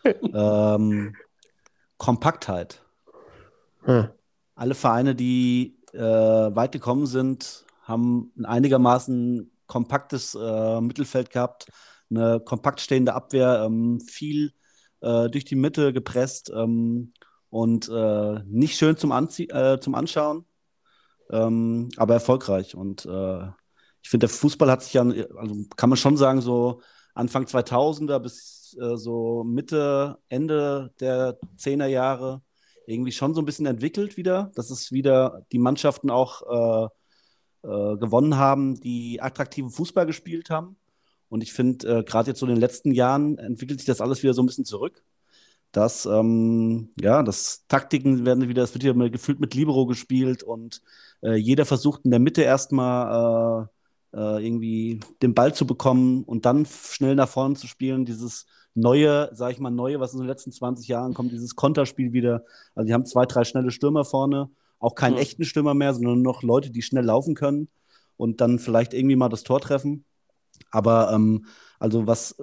ähm, Kompaktheit. Ah, Alle Vereine, die äh, weit gekommen sind, haben ein einigermaßen kompaktes äh, Mittelfeld gehabt, eine kompakt stehende Abwehr, ähm, viel äh, durch die Mitte gepresst ähm, und äh, nicht schön zum, Anzie äh, zum Anschauen, ähm, aber erfolgreich. Und äh, ich finde, der Fußball hat sich ja, also kann man schon sagen, so Anfang 2000er bis äh, so Mitte, Ende der 10er Jahre irgendwie schon so ein bisschen entwickelt wieder, dass es wieder die Mannschaften auch äh, gewonnen haben, die attraktiven Fußball gespielt haben. Und ich finde, äh, gerade jetzt so in den letzten Jahren entwickelt sich das alles wieder so ein bisschen zurück. Dass, ähm, ja, das Taktiken werden wieder, es wird wieder gefühlt mit Libero gespielt und äh, jeder versucht in der Mitte erstmal äh, äh, irgendwie den Ball zu bekommen und dann schnell nach vorne zu spielen. Dieses neue, sag ich mal, neue, was in den letzten 20 Jahren kommt, dieses Konterspiel wieder. Also die haben zwei, drei schnelle Stürmer vorne, auch keinen Mhm. echten Stürmer mehr, sondern nur noch Leute, die schnell laufen können und dann vielleicht irgendwie mal das Tor treffen. Aber ähm, also was,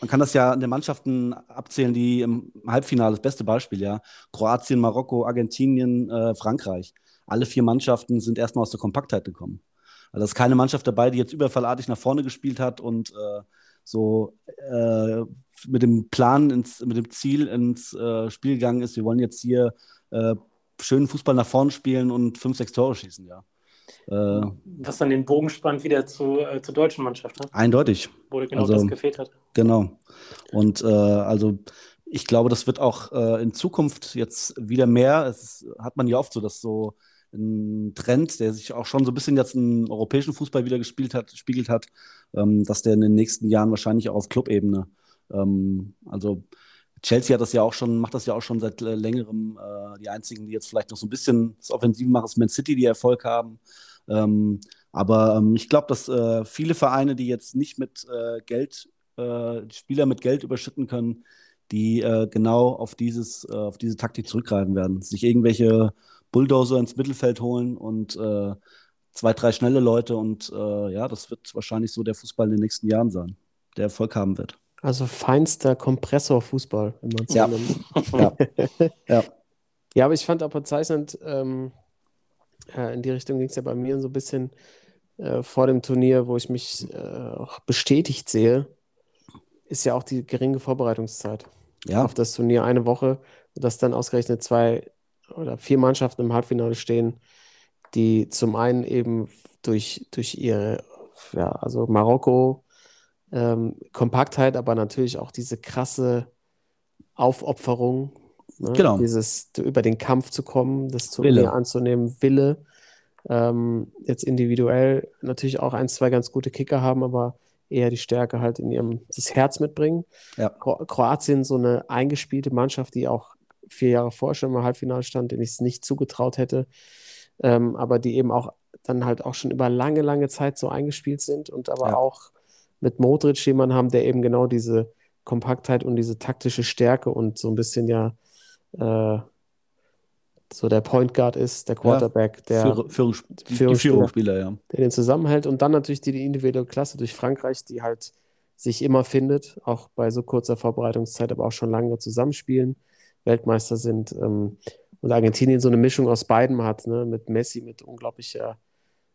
man kann das ja an den Mannschaften abzählen, die im Halbfinale, das beste Beispiel, ja. Kroatien, Marokko, Argentinien, äh, Frankreich. Alle vier Mannschaften sind erstmal aus der Kompaktheit gekommen. Also es ist keine Mannschaft dabei, die jetzt überfallartig nach vorne gespielt hat und äh, so äh, mit dem Plan, ins, mit dem Ziel ins äh, Spiel gegangen ist, wir wollen jetzt hier äh, schönen Fußball nach vorne spielen und fünf, sechs Tore schießen, ja. Äh, Was dann den Bogen spannt wieder zu, äh, zur deutschen Mannschaft, ne? eindeutig. wo genau Also- das gefehlt hat. Genau. Und äh, also ich glaube, das wird auch äh, in Zukunft jetzt wieder mehr. Es hat man ja oft so, dass so ein Trend, der sich auch schon so ein bisschen jetzt im europäischen Fußball wieder gespielt hat, spiegelt hat, ähm, dass der in den nächsten Jahren wahrscheinlich auch auf Clubebene, ähm, also Chelsea hat das ja auch schon, macht das ja auch schon seit äh, längerem. Äh, die einzigen, die jetzt vielleicht noch so ein bisschen das Offensiv machen, ist Man City, die Erfolg haben. Ähm, aber ähm, ich glaube, dass äh, viele Vereine, die jetzt nicht mit äh, Geld, äh, Spieler mit Geld überschütten können, die äh, genau auf, dieses, auf diese Taktik zurückgreifen werden. Sich irgendwelche Bulldozer ins Mittelfeld holen und zwei, drei schnelle Leute. Und ja, das wird wahrscheinlich so der Fußball in den nächsten Jahren sein, der Erfolg haben wird. Also feinster Kompressorfußball, wenn man es so Ja. nennt. Ja. ja. Ja, aber ich fand auch bezeichnend, ähm, äh, in die Richtung ging es ja bei mir so ein bisschen äh, vor dem Turnier, wo ich mich äh, auch bestätigt sehe, ist ja auch die geringe Vorbereitungszeit Ja, auf das Turnier. Eine Woche dass dann ausgerechnet zwei oder vier Mannschaften im Halbfinale stehen, die zum einen eben durch, durch ihre, ja, also Marokko, ähm, Kompaktheit, aber natürlich auch diese krasse Aufopferung, ne? Genau. dieses über den Kampf zu kommen, das Turnier Wille. anzunehmen, Wille. Ähm, jetzt individuell natürlich auch ein, zwei ganz gute Kicker haben, aber eher die Stärke halt in ihrem das Herz mitbringen. Ja. Kro Kroatien so eine eingespielte Mannschaft, die auch vier Jahre vorher schon im Halbfinale stand, den ich es nicht zugetraut hätte, ähm, aber die eben auch dann halt auch schon über lange, lange Zeit so eingespielt sind und aber Ja. auch mit Modric jemanden haben, der eben genau diese Kompaktheit und diese taktische Stärke und so ein bisschen ja äh, so der Point Guard ist, der Quarterback, der, Führ Führungsspieler. Führungsspieler, ja. der den zusammenhält und dann natürlich die, die individuelle Klasse durch Frankreich, die halt sich immer findet, auch bei so kurzer Vorbereitungszeit, aber auch schon lange zusammenspielen, Weltmeister sind ähm, und Argentinien so eine Mischung aus beidem hat, ne? mit Messi, mit unglaublicher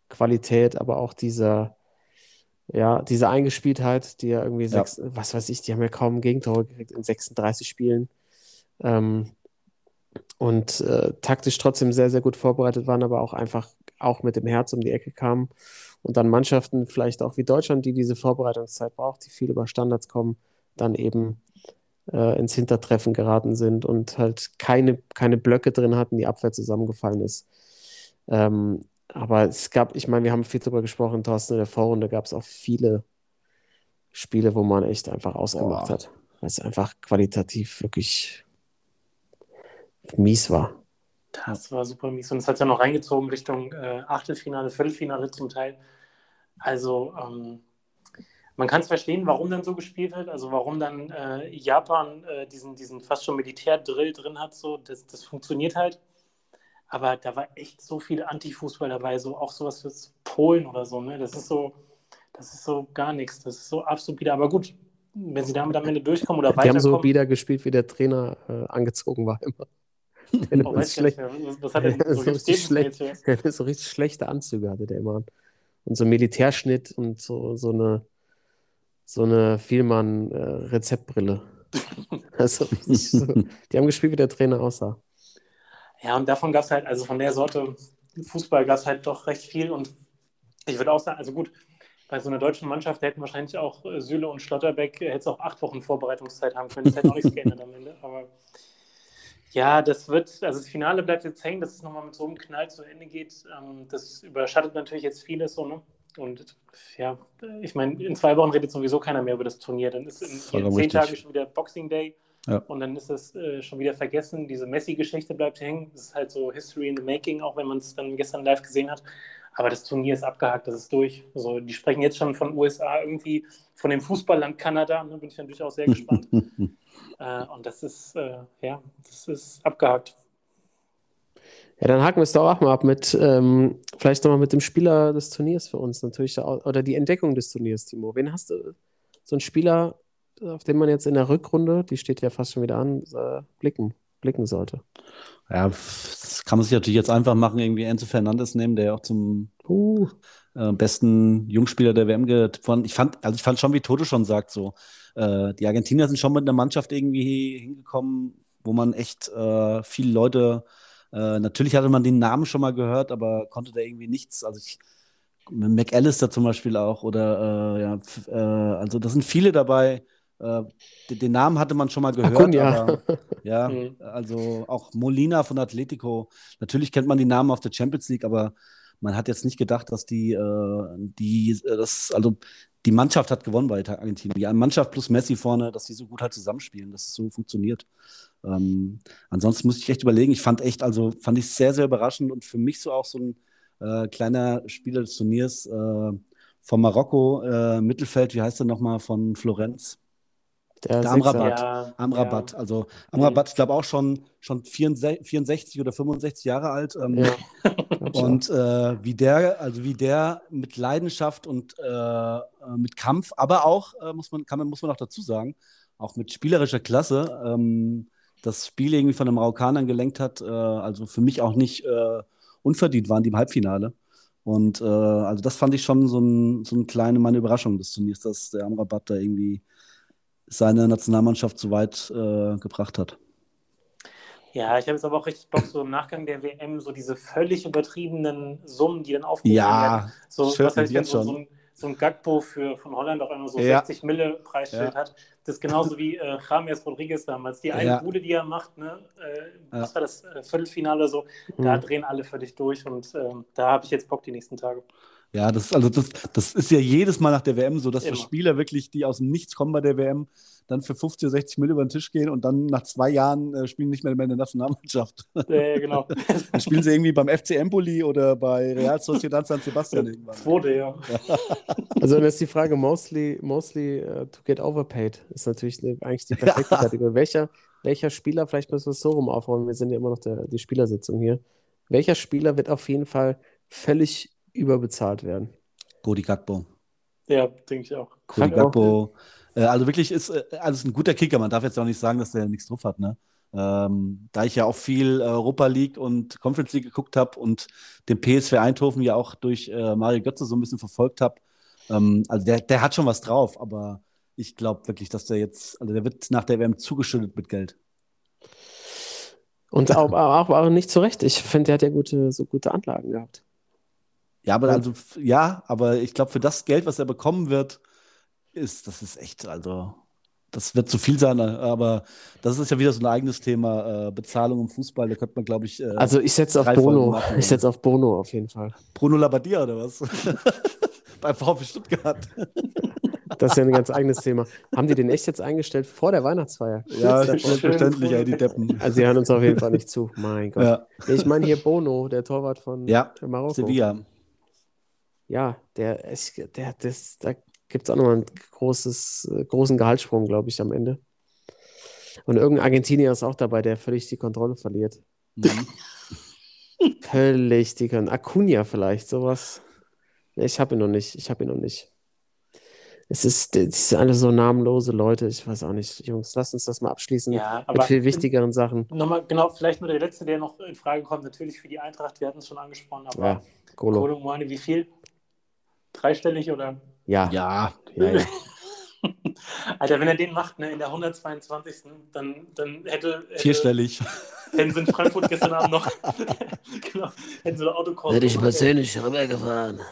Qualität, aber auch dieser, ja, diese Eingespieltheit, die ja irgendwie Ja. sechs, was weiß ich, die haben ja kaum Gegentore gekriegt in 36 Spielen. Ähm, und äh, taktisch trotzdem sehr, sehr gut vorbereitet waren, aber auch einfach auch mit dem Herz um die Ecke kamen. Und dann Mannschaften, vielleicht auch wie Deutschland, die diese Vorbereitungszeit braucht, die viel über Standards kommen, dann eben äh, ins Hintertreffen geraten sind und halt keine, keine Blöcke drin hatten, die Abwehr zusammengefallen ist. Ähm, aber es gab, ich meine, wir haben viel darüber gesprochen, Thorsten, in der Vorrunde gab es auch viele Spiele, wo man echt einfach ausgemacht Boah. hat, weil es einfach qualitativ wirklich mies war. Das war super mies. Und es hat ja noch reingezogen Richtung äh, Achtelfinale, Viertelfinale zum Teil. Also ähm, man kann es verstehen, warum dann so gespielt wird. Also warum dann äh, Japan äh, diesen, diesen fast schon Militärdrill drin hat. So. Das, das funktioniert halt. Aber da war echt so viel Antifußball dabei. So auch sowas wie Polen oder so. Ne? Das ist so, das ist so gar nichts. Das ist so absolut wieder. Aber gut, wenn sie damit am Ende durchkommen oder Die haben so weiterkommen. wieder gespielt, wie der Trainer äh, angezogen war immer. Der Oh, weiß schlecht, nicht. Was, hat er so so richtig so richtig schlechte Anzüge hatte der immer an. Und so Militärschnitt und so, so eine so eine Vielmann-Rezeptbrille. also, so, die haben gespielt, wie der Trainer aussah. Ja, und davon gab es halt, also von der Sorte Fußball gab es halt doch recht viel. Und ich würde auch sagen, also gut, bei so einer deutschen Mannschaft hätten wahrscheinlich auch äh, Süle und Schlotterbeck, äh, hätte auch acht Wochen Vorbereitungszeit haben können. Das hätte auch nichts geändert am Ende. Aber ja, das wird, also das Finale bleibt jetzt hängen, dass es nochmal mit so einem Knall zu Ende geht. Ähm, das überschattet natürlich jetzt vieles so, ne? Und ja, ich meine, in zwei Wochen redet sowieso keiner mehr über das Turnier. Dann ist in, in zehn. Tagen schon wieder Boxing Day. Ja. Und dann ist es äh, schon wieder vergessen. Diese Messi-Geschichte bleibt hängen. Das ist halt so History in the Making, auch wenn man es dann gestern live gesehen hat. Aber das Turnier ist abgehakt, das ist durch. Also, die sprechen jetzt schon von USA irgendwie, von dem Fußballland Kanada. Da bin ich natürlich auch sehr gespannt. äh, und das ist, äh, ja, das ist abgehakt. Ja, dann haken wir es doch auch mal ab mit, ähm, vielleicht nochmal mit dem Spieler des Turniers für uns natürlich, oder die Entdeckung des Turniers, Timo. Wen hast du? So ein Spieler, auf den man jetzt in der Rückrunde, die steht ja fast schon wieder an, äh, blicken, blicken sollte. Ja, das kann man sich natürlich jetzt einfach machen, irgendwie Enzo Fernandes nehmen, der ja auch zum Uh, äh, besten Jungspieler der WM getippt worden. Ich fand, also ich fand schon, wie Toto schon sagt, so, äh, die Argentinier sind schon mit einer Mannschaft irgendwie hingekommen, wo man echt äh, viele Leute, äh, natürlich hatte man den Namen schon mal gehört, aber konnte da irgendwie nichts. Also ich, McAllister zum Beispiel auch, oder äh, ja, äh, also da sind viele dabei. Äh, den, Namen hatte man schon mal gehört, Acuna. aber ja, Mhm. also auch Molina von Atletico. Natürlich kennt man die Namen auf der Champions League, aber man hat jetzt nicht gedacht, dass die, äh, die, äh, das, also die Mannschaft hat gewonnen bei Argentinien. Die Mannschaft plus Messi vorne, dass die so gut halt zusammenspielen, dass es so funktioniert. Ähm, ansonsten muss ich echt überlegen. Ich fand echt, also fand ich sehr, sehr überraschend und für mich so auch so ein äh, kleiner Spieler des Turniers äh, von Marokko, äh, Mittelfeld, wie heißt der nochmal, von Florenz? Der. Amrabat. Ja, Amrabat. Also Mhm. Amrabat, ich glaube auch schon, schon 64, 64 oder 65 Jahre alt. Ähm, Ja. Und äh, wie der, also wie der mit Leidenschaft und äh, äh, mit Kampf, aber auch, äh, muss man, kann man, muss man auch dazu sagen, auch mit spielerischer Klasse, ähm, das Spiel irgendwie von den Marokkanern gelenkt hat, äh, also für mich auch nicht äh, unverdient waren die im Halbfinale. Und äh, also das fand ich schon so, ein, so eine kleine meine Überraschung des Turniers, dass der Amrabat da irgendwie seine Nationalmannschaft so weit äh, gebracht hat. Ja, ich habe jetzt aber auch richtig Bock, so im Nachgang der WM, so diese völlig übertriebenen Summen, die dann aufgerufen Ja, werden. So, was heißt, wenn jetzt so, so ein, so ein Gagbo für, von Holland auf einmal so Ja. 60 Mille Preisschild Ja. hat. Das ist genauso wie äh, James Rodriguez damals. Die eine Ja. Bude, die er macht, ne, äh, was war das, äh, Viertelfinale so, da Mhm. drehen alle völlig durch und ähm, da habe ich jetzt Bock die nächsten Tage. Ja, das ist also das, das ist ja jedes Mal nach der WM so, dass Immer. für Spieler wirklich, die aus dem Nichts kommen bei der WM, dann für 50 oder 60 Mill über den Tisch gehen und dann nach zwei Jahren äh, spielen nicht mehr in der Nationalmannschaft. Äh, genau. Dann spielen sie irgendwie beim FC Empoli oder bei Real Sociedad San Sebastian irgendwann. Zweite, ja. Also dann ist die Frage, mostly, mostly äh, to get overpaid, ist natürlich eine, eigentlich die perfekte Ja. Kategorie. Welcher, welcher Spieler, vielleicht müssen wir es so rum aufräumen, wir sind ja immer noch der, die Spielersitzung hier. Welcher Spieler wird auf jeden Fall völlig überbezahlt werden? Cody Gakpo. Ja, denke ich auch. Cody Gakpo. Gakpo. Äh, also wirklich ist äh, also ein guter Kicker. Man darf jetzt auch nicht sagen, dass der nichts drauf hat. Ne? Ähm, da ich ja auch viel Europa League und Conference League geguckt habe und den PSV Eindhoven ja auch durch äh, Mario Götze so ein bisschen verfolgt habe, ähm, also der, der hat schon was drauf, aber ich glaube wirklich, dass der jetzt, also der wird nach der WM zugeschüttet mit Geld. Und auch, auch, auch nicht zu Recht. Ich finde, der hat ja gute, so gute Anlagen gehabt. Ja, aber also ja, aber ich glaube, für das Geld, was er bekommen wird, ist, das ist echt, also das wird zu viel sein, aber das ist ja wieder so ein eigenes Thema, äh, Bezahlung im Fußball, da könnte man, glaube ich, äh, Also ich setze auf Bono. machen, Ich setze auf Bono auf jeden Fall. Bruno Labbadia oder was? Bei VfB Stuttgart. Das ist ja ein ganz eigenes Thema. Haben die den echt jetzt eingestellt vor der Weihnachtsfeier? Ja, selbstverständlich, ey, die Deppen. Also sie hören uns auf jeden Fall nicht zu. Mein Gott. Ja, Ich meine hier Bono, der Torwart von ja Marokko. Sevilla. Ja, der, ist- der, das, da gibt es auch nochmal einen großes, äh, großen Gehaltssprung, glaube ich, am Ende. Und irgendein Argentinier ist auch dabei, der völlig die Kontrolle verliert. Mhm. Völlig die Kontrolle. Acuna vielleicht, sowas. Ich habe ihn noch nicht. Ich habe ihn noch nicht. Es ist, das sind alle so namenlose Leute. Ich weiß auch nicht. Jungs, lasst uns das mal abschließen Ja, mit viel wichtigeren Sachen. nochmal, genau, vielleicht nur der letzte, der noch in Frage kommt, natürlich für die Eintracht, wir hatten es schon angesprochen, aber Ja, Golo. Kolo Muani, wie viel? Dreistellig oder? Ja, Ja, ja, ja. Alter, wenn er den macht, ne, in der 122. dann, dann hätte, hätte vierstellig. hätten sie in Frankfurt gestern Abend noch genau, hätten sie eine Autokurs Hätte ich ey. persönlich rübergefahren.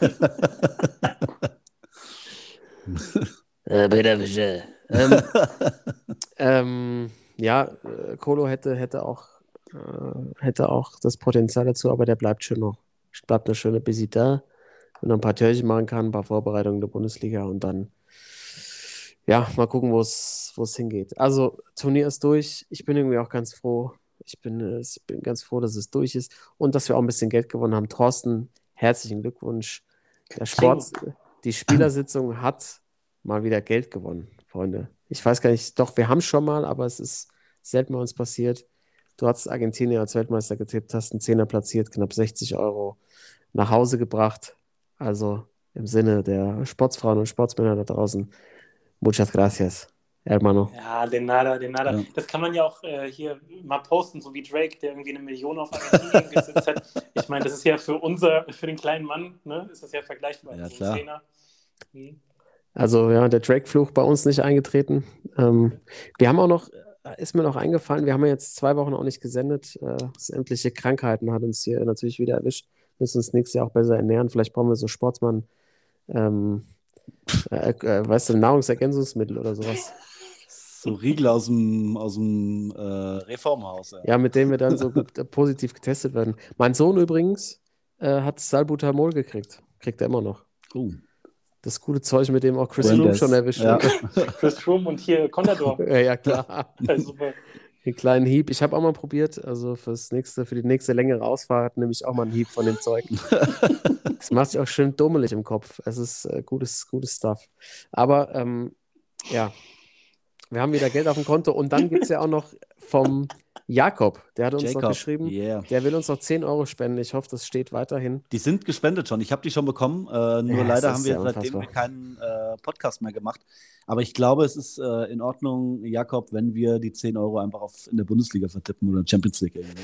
äh, Peter Fischer. Ähm, ähm, ja, äh, Kolo hätte, hätte, auch, äh, hätte auch das Potenzial dazu, aber der bleibt schön noch. Bleibt eine schöne Busy da. Wenn er ein paar Türchen machen kann, ein paar Vorbereitungen der Bundesliga und dann, ja, mal gucken, wo es hingeht. Also, Turnier ist durch. Ich bin irgendwie auch ganz froh. Ich bin, ich bin ganz froh, dass es durch ist und dass wir auch ein bisschen Geld gewonnen haben. Thorsten, herzlichen Glückwunsch. Der Sport, die Spielersitzung hat mal wieder Geld gewonnen, Freunde. Ich weiß gar nicht, doch, wir haben schon mal, aber es ist selten bei uns passiert. Du hast Argentinien als Weltmeister getippt, hast einen Zehner platziert, knapp 60 Euro nach Hause gebracht. Also im Sinne der Sportsfrauen und Sportsmänner da draußen, muchas gracias, hermano. Ja, den Nada, den Nada. Ja. Das kann man ja auch äh, hier mal posten, so wie Drake, der irgendwie eine Million auf Argentinien gesetzt hat. Ich meine, das ist ja für unser, für den kleinen Mann, ne, ist das ja vergleichbar. Ja, klar. Zehner. Hm. Also ja, der Drake-Fluch bei uns nicht eingetreten. Ähm, wir haben auch noch, ist mir noch eingefallen, wir haben ja jetzt zwei Wochen auch nicht gesendet. Äh, sämtliche Krankheiten hat uns hier natürlich wieder erwischt. Müssen uns nächstes Jahr auch besser ernähren. Vielleicht brauchen wir so Sportsmann, ähm, äh, äh, weißt du, Nahrungsergänzungsmittel oder sowas. So Riegel aus dem, aus dem äh, Reformhaus. Ja. Ja, mit denen wir dann so äh, positiv getestet werden. Mein Sohn übrigens äh, hat Salbutamol gekriegt. Kriegt er immer noch. Oh. Das gute Zeug, mit dem auch Chris. Froome schon erwischt Ja. Chris Froome und hier Contador. ja, ja, klar. Ja, super. Den kleinen Hieb. Ich habe auch mal probiert, also fürs nächste, für die nächste längere Ausfahrt nehme ich auch mal einen Hieb von dem Zeug. Das macht sich auch schön dummelig im Kopf. Es ist äh, gutes, gutes Stuff. Aber ähm, ja, wir haben wieder Geld auf dem Konto und dann gibt es ja auch noch vom Jakob, der hat uns noch Jacob. geschrieben, Yeah. der will uns noch 10 Euro spenden. Ich hoffe, das steht weiterhin. Die sind gespendet schon. Ich habe die schon bekommen. Äh, nur Ja, leider haben wir seitdem wir keinen äh, Podcast mehr gemacht. Aber ich glaube, es ist äh, in Ordnung, Jakob, wenn wir die 10 Euro einfach auf, in der Bundesliga vertippen oder Champions League irgendwie.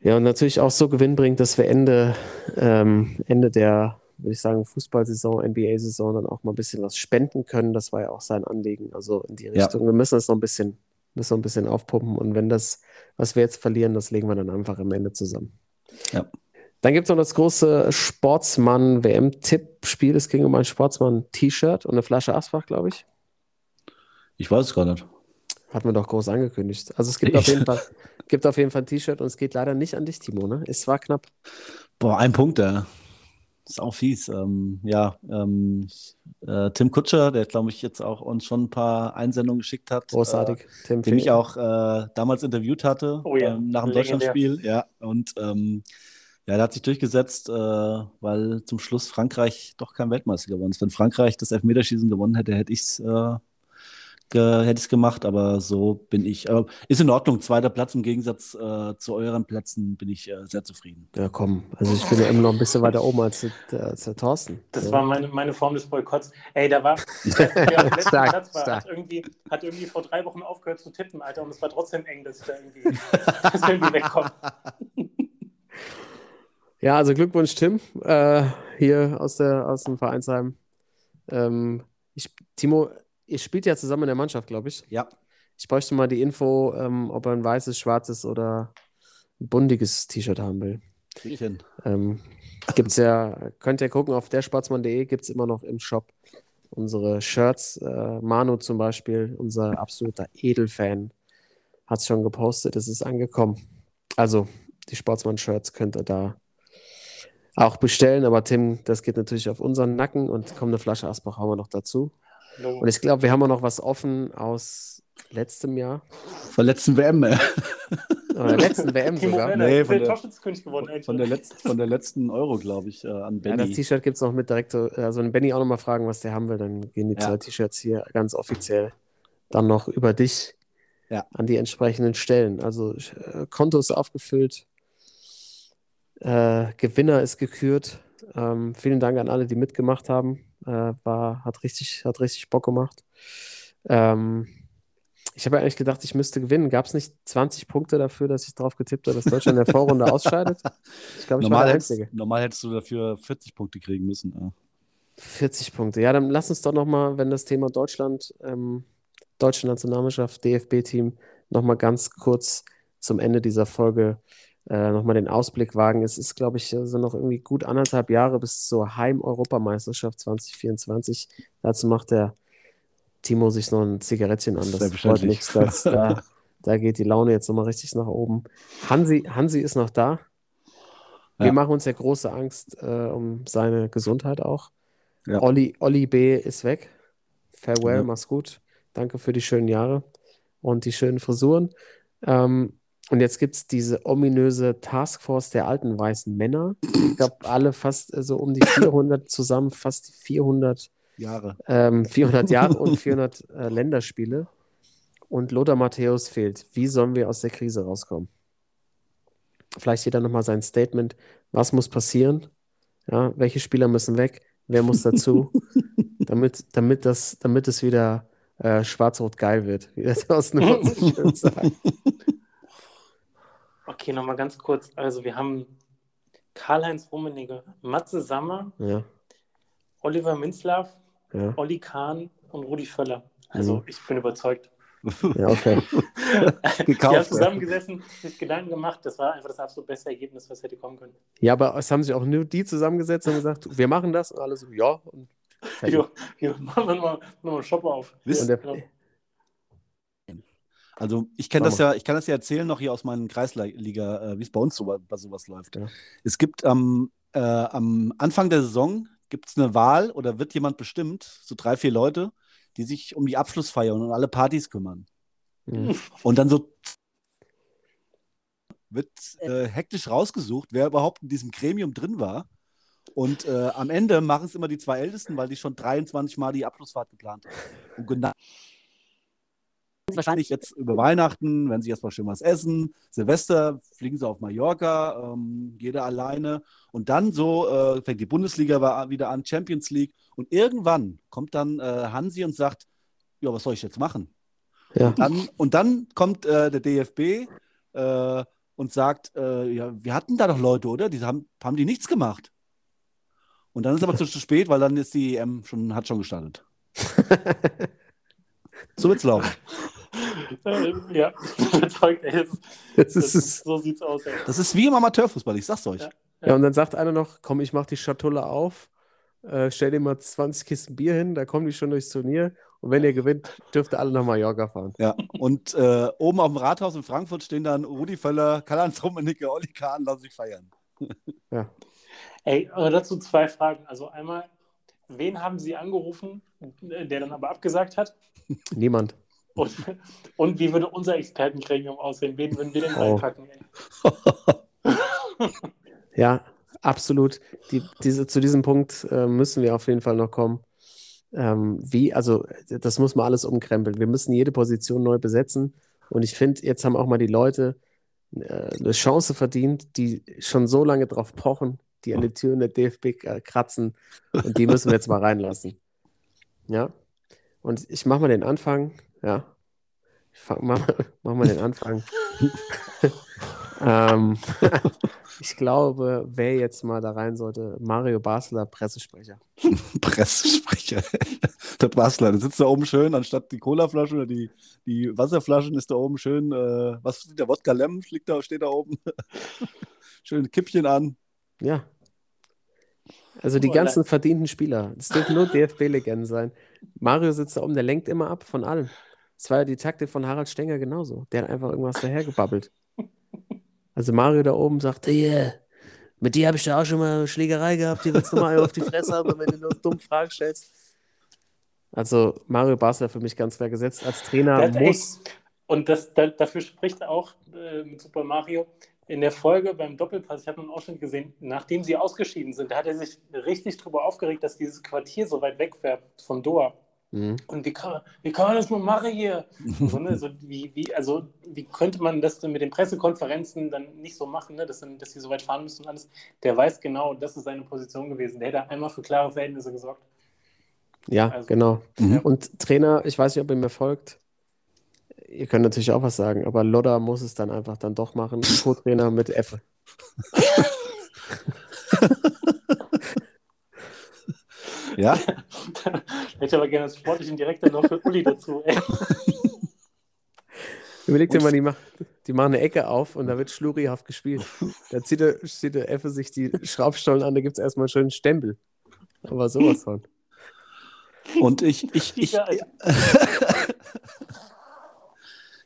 Ja, und natürlich auch so gewinnbringend, dass wir Ende, ähm, Ende der, würde ich sagen, Fußballsaison, NBA-Saison dann auch mal ein bisschen was spenden können. Das war ja auch sein Anliegen. Also in die Ja. Richtung. Wir müssen es noch ein bisschen, müssen ein bisschen aufpumpen. Und wenn das, was wir jetzt verlieren, das legen wir dann einfach am Ende zusammen. Ja. Dann gibt es noch das große Sportsmann-WM-Tippspiel. Es ging um ein Sportsmann-T-Shirt und eine Flasche Asbach, glaube ich. Ich weiß es gar nicht. Hat man doch groß angekündigt. Also es gibt Ich- auf jeden Fall, gibt auf jeden Fall ein T-Shirt und es geht leider nicht an dich, Timo. Ne? Es war knapp. Boah, ein Punkt, ja. Ist auch fies. Ähm, ja, ähm, äh, Tim Kutscher, der, glaube ich, jetzt auch uns schon ein paar Einsendungen geschickt hat. Großartig. Tim Äh, den ich auch äh, damals interviewt hatte, Oh ja, ähm, nach dem. Deutschlandspiel. Ja, und ähm, ja, der hat sich durchgesetzt, äh, weil zum Schluss Frankreich doch kein Weltmeister geworden ist. Wenn Frankreich das Elfmeterschießen gewonnen hätte, hätte ich es äh, ge hätte ich's gemacht, aber so bin ich. Aber ist in Ordnung. Zweiter Platz im Gegensatz äh, zu euren Plätzen bin ich äh, sehr zufrieden. Ja, komm. Also ich bin ja immer noch ein bisschen weiter oben als, der- als der Thorsten. Das ja. war meine, meine Form des Boykotts. Ey, da war, Stark, Platz war, stark. hat irgendwie, hat irgendwie vor drei Wochen aufgehört zu tippen, Alter, und es war trotzdem eng, dass ich da irgendwie, dass ich irgendwie wegkomme. Ja, also Glückwunsch, Tim, äh, hier aus, der, aus dem Vereinsheim. Ähm, ich, Timo, ihr spielt ja zusammen in der Mannschaft, glaube ich. Ja. Ich bräuchte mal die Info, ähm, ob er ein weißes, schwarzes oder ein bundiges T-Shirt haben will. Ähm, gibt's ja, könnt ihr gucken, auf dersportsmann.de gibt es immer noch im Shop unsere Shirts. Äh, Manu zum Beispiel, unser absoluter Edelfan, hat es schon gepostet, es ist angekommen. Also, die Sportsmann-Shirts könnt ihr da auch bestellen, aber Tim, das geht natürlich auf unseren Nacken und kommt eine Flasche Asbach haben wir noch dazu. Und ich glaube, wir haben auch noch was offen aus letztem Jahr, Von der letzten WM, äh, oder letzten WM sogar. Nee, von der der- von, der letzten, von der letzten Euro, glaube ich, äh, an Ja, das Benny. T-Shirt gibt es noch mit direkt. so- Also, wenn Benny auch noch mal fragen, was der haben will, dann gehen die Ja. zwei T-Shirts hier ganz offiziell dann noch über dich Ja. an die entsprechenden Stellen. Also, äh, Konto ist aufgefüllt, äh, Gewinner ist gekürt. Ähm, vielen Dank an alle, die mitgemacht haben. Äh, war, hat, richtig, hat richtig Bock gemacht. Ähm, ich habe ja eigentlich gedacht, ich müsste gewinnen. Gab es nicht 20 Punkte dafür, dass ich drauf getippt habe, dass Deutschland in der Vorrunde ausscheidet? Ich glaube, ich war Normal der hättest, Einzige. normal hättest du dafür 40 Punkte kriegen müssen. Ja. 40 Punkte. Ja, dann lass uns doch nochmal, wenn das Thema Deutschland, ähm, deutsche Nationalmannschaft, DFB-Team, nochmal ganz kurz zum Ende dieser Folge äh, nochmal den Ausblick wagen. Es ist, glaube ich, sind noch irgendwie gut anderthalb Jahre bis zur Heim-Europameisterschaft 2024. Dazu macht der Timo sich noch ein Zigarettchen an. Das freut nichts. Da, da geht die Laune jetzt nochmal richtig nach oben. Hansi, Hansi ist noch da. Wir Ja. machen uns ja große Angst äh, um seine Gesundheit auch. Ja. Olli, Olli B. ist weg. Farewell, Ja. mach's gut. Danke für die schönen Jahre und die schönen Frisuren. Ähm, und jetzt gibt es diese ominöse Taskforce der alten weißen Männer. Ich glaube, alle fast so um die 400 zusammen, fast 400, Jahre. ähm, 400 Jahre und 400 äh, Länderspiele. Und Lothar Matthäus fehlt. Wie sollen wir aus der Krise rauskommen? Vielleicht jeder nochmal sein Statement. Was muss passieren? Ja, welche Spieler müssen weg? Wer muss dazu? damit, damit, das, damit es wieder äh, schwarz-rot geil wird, wie Thorsten immer so schön sagt. Okay, nochmal ganz kurz. Also, wir haben Karl-Heinz Rummenigge, Matze Sammer, Ja, Oliver Minzlaff, ja, Olli Kahn und Rudi Völler. Also, Mhm. ich bin überzeugt. ja, okay. Die haben Gekauft. zusammengesessen, sich Gedanken gemacht. Das war einfach das absolut beste Ergebnis, was hätte kommen können. Ja, aber es haben sich auch nur die zusammengesetzt und gesagt, wir machen das und alle so, ja. Und. Jo, jo, machen wir nochmal noch mal einen Shop auf. Wisst- der, Genau. Also ich kenne das ja, ich kann das ja erzählen noch hier aus meinen Kreisliga, äh, wie es bei uns so, bei sowas läuft. Ja. Es gibt am, äh, am Anfang der Saison gibt es eine Wahl oder wird jemand bestimmt, so drei, vier Leute, die sich um die Abschlussfeier und um alle Partys kümmern. Mhm. Und dann so wird äh, hektisch rausgesucht, wer überhaupt in diesem Gremium drin war. Und äh, am Ende machen es immer die zwei Ältesten, weil die schon 23 Mal die Abschlussfahrt geplant haben. Und genau wahrscheinlich jetzt über Weihnachten, wenn sie erstmal schön was essen, Silvester fliegen sie auf Mallorca, ähm, jeder alleine. Und dann so äh, fängt die Bundesliga wieder an, Champions League. Und irgendwann kommt dann äh, Hansi und sagt, ja, was soll ich jetzt machen? ja. Und dann, und dann kommt äh, der DFB äh, und sagt, äh, ja, wir hatten da doch Leute, oder? Die haben, haben die nichts gemacht. Und dann ist aber zu, zu spät, weil dann ist die EM schon, hat schon gestartet. So wird's laufen. Ja, ich bin überzeugt, ey. Das, Das das, ist, so sieht's aus, ey. Das ist wie im Amateurfußball, ich sag's euch. Ja. ja, und dann sagt einer noch, komm, ich mach die Schatulle auf, äh, stell dir mal 20 Kisten Bier hin, da kommen die schon durchs Turnier und wenn ihr gewinnt, dürft ihr alle nach Mallorca fahren. Ja, und äh, oben auf dem Rathaus in Frankfurt stehen dann Rudi Völler, Karl-Heinz Rummenigge, Olli Kahn, lassen sich feiern. Ja. Ey, aber dazu zwei Fragen. Also einmal, wen haben Sie angerufen, der dann aber abgesagt hat? Niemand. Und, und wie würde unser Expertengremium aussehen? Wen würden wir denn Oh. reinpacken? Ey? Ja, absolut. Die, diese, zu diesem Punkt äh, müssen wir auf jeden Fall noch kommen. Ähm, wie, also, das muss man alles umkrempeln. Wir müssen jede Position neu besetzen. Und ich finde, jetzt haben auch mal die Leute äh, eine Chance verdient, die schon so lange drauf pochen, die an die Türen der DFB k- kratzen. Und die müssen wir jetzt mal reinlassen. Ja. Und ich mache mal den Anfang. Ja. Ich fang, mach, mach mal den Anfang. ähm, ich glaube, wer jetzt mal da rein sollte, Mario Basler, Pressesprecher. Pressesprecher. der Basler, der sitzt da oben schön, anstatt die Colaflaschen oder die, die Wasserflaschen ist da oben schön, äh, was ist der Wodka Lem liegt da, steht da oben. schön Kippchen an. Ja. Also die Oh, ganzen verdienten Spieler. Das dürfen nur DFB-Legenden sein. Mario sitzt da oben, der lenkt immer ab von allem. Das war ja die Taktik von Harald Stenger genauso. Der hat einfach irgendwas dahergebabbelt. Also Mario da oben sagt, yeah, mit dir habe ich da auch schon mal Schlägerei gehabt, die willst du mal auf die Fresse haben, wenn du nur dumme Fragen stellst. Also Mario Basler für mich ganz klar gesetzt. Als Trainer muss. Und das, da, dafür spricht auch äh, mit Super Mario in der Folge beim Doppelpass, ich habe einen Ausschnitt gesehen, nachdem sie ausgeschieden sind, da hat er sich richtig drüber aufgeregt, dass dieses Quartier so weit weg wäre von Doha. Mhm. Und wie kann, wie kann man das nur machen hier? So, ne, so, wie, wie, also, wie könnte man das denn mit den Pressekonferenzen dann nicht so machen, ne, dass, dann, dass sie so weit fahren müssen und alles? Der weiß genau, das ist seine Position gewesen. Der hätte einmal für klare Verhältnnisse gesorgt. Ja, Also- genau. Mhm. Und Trainer, ich weiß nicht, ob ihr mir folgt. Ihr könnt natürlich auch was sagen, aber Lodder muss es dann einfach dann doch machen. Co-Trainer mit F. Ja, Hätte aber gerne als sportlichen Direktor noch für Uli dazu. Ey. Überleg dir mal, die, mach, die machen eine Ecke auf und da wird schlurihaft gespielt. Da zieht der, zieht der Effe sich die Schraubstollen an, da gibt es erstmal einen schönen Stempel. Aber sowas von. und ich, ich, ich, also-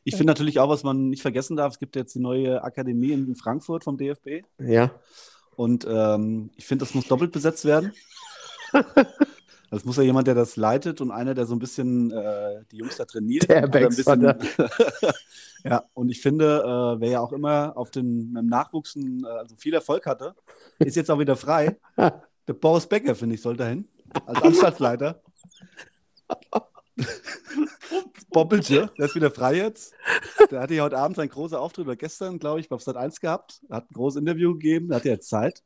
ich finde natürlich auch, was man nicht vergessen darf, es gibt jetzt die neue Akademie in Frankfurt vom DFB. Ja, Und ähm, ich finde, das muss doppelt besetzt werden. Das muss ja jemand, der das leitet und einer, der so ein bisschen äh, die Jungs da trainiert. Der ein bisschen, ja, und ich finde, äh, wer ja auch immer auf den im Nachwuchs äh, also viel Erfolg hatte, ist jetzt auch wieder frei. Der Boris Becker, finde ich, soll dahin. Als Anstaltsleiter. Bobbelche, der ist wieder frei jetzt. Der hatte ja heute Abend seinen großen Auftritt oder gestern, glaube ich, bei Sat 1 gehabt. Hat ein großes Interview gegeben, hat ja jetzt Zeit.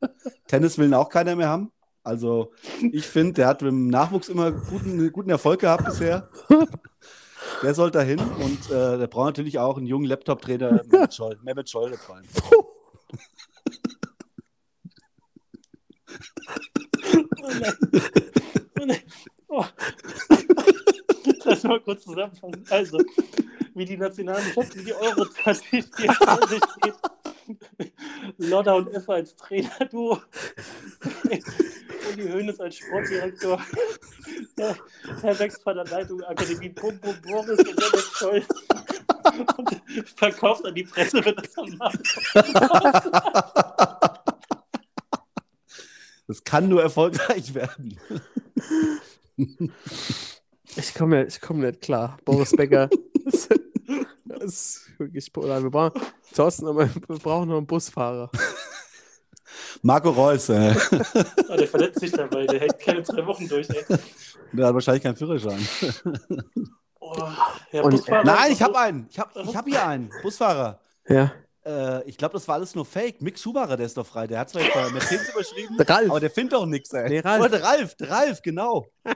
Tennis will ihn auch keiner mehr haben. Also, ich finde, der hat im Nachwuchs immer guten, guten Erfolg gehabt bisher. Der soll da hin und äh, der braucht natürlich auch einen jungen Laptop-Trainer, Mehmet Scholl, Mehmet Scholl rein. Oh nein. Oh nein. Oh. Lass mal kurz zusammenfassen. Also, wie die Nationalmannschaft in die Euro 2024 steht. Lodder und Effe als Trainer-Duo. Uli Hoeneß als Sportdirektor. Der Wex von der Leitung Akademie Bum Bum Boris und der Wex Scholl. Und verkauft an die Presse, wird das dann machen. Das kann nur erfolgreich werden. ich komme ich komm nicht klar. Boris Becker. Das, ist wirklich. Wir brauchen, Thorsten, aber wir brauchen noch einen Busfahrer. Marco Reus, äh, Oh, der verletzt sich dabei, der hält keine drei Wochen durch. Ey. der hat wahrscheinlich keinen Führerschein. Oh, ja, Und- Nein, ich habe einen. Ich habe ich hab hier einen. Busfahrer. Ja. Äh, ich glaube, das war alles nur Fake. Mick Schumacher, der ist doch frei. Der hat zwar jetzt bei Mercedes überschrieben, Der Ralf. aber der findet doch nichts, ey. Nee, Ralf. Oh, der Ralf, der Ralf, genau.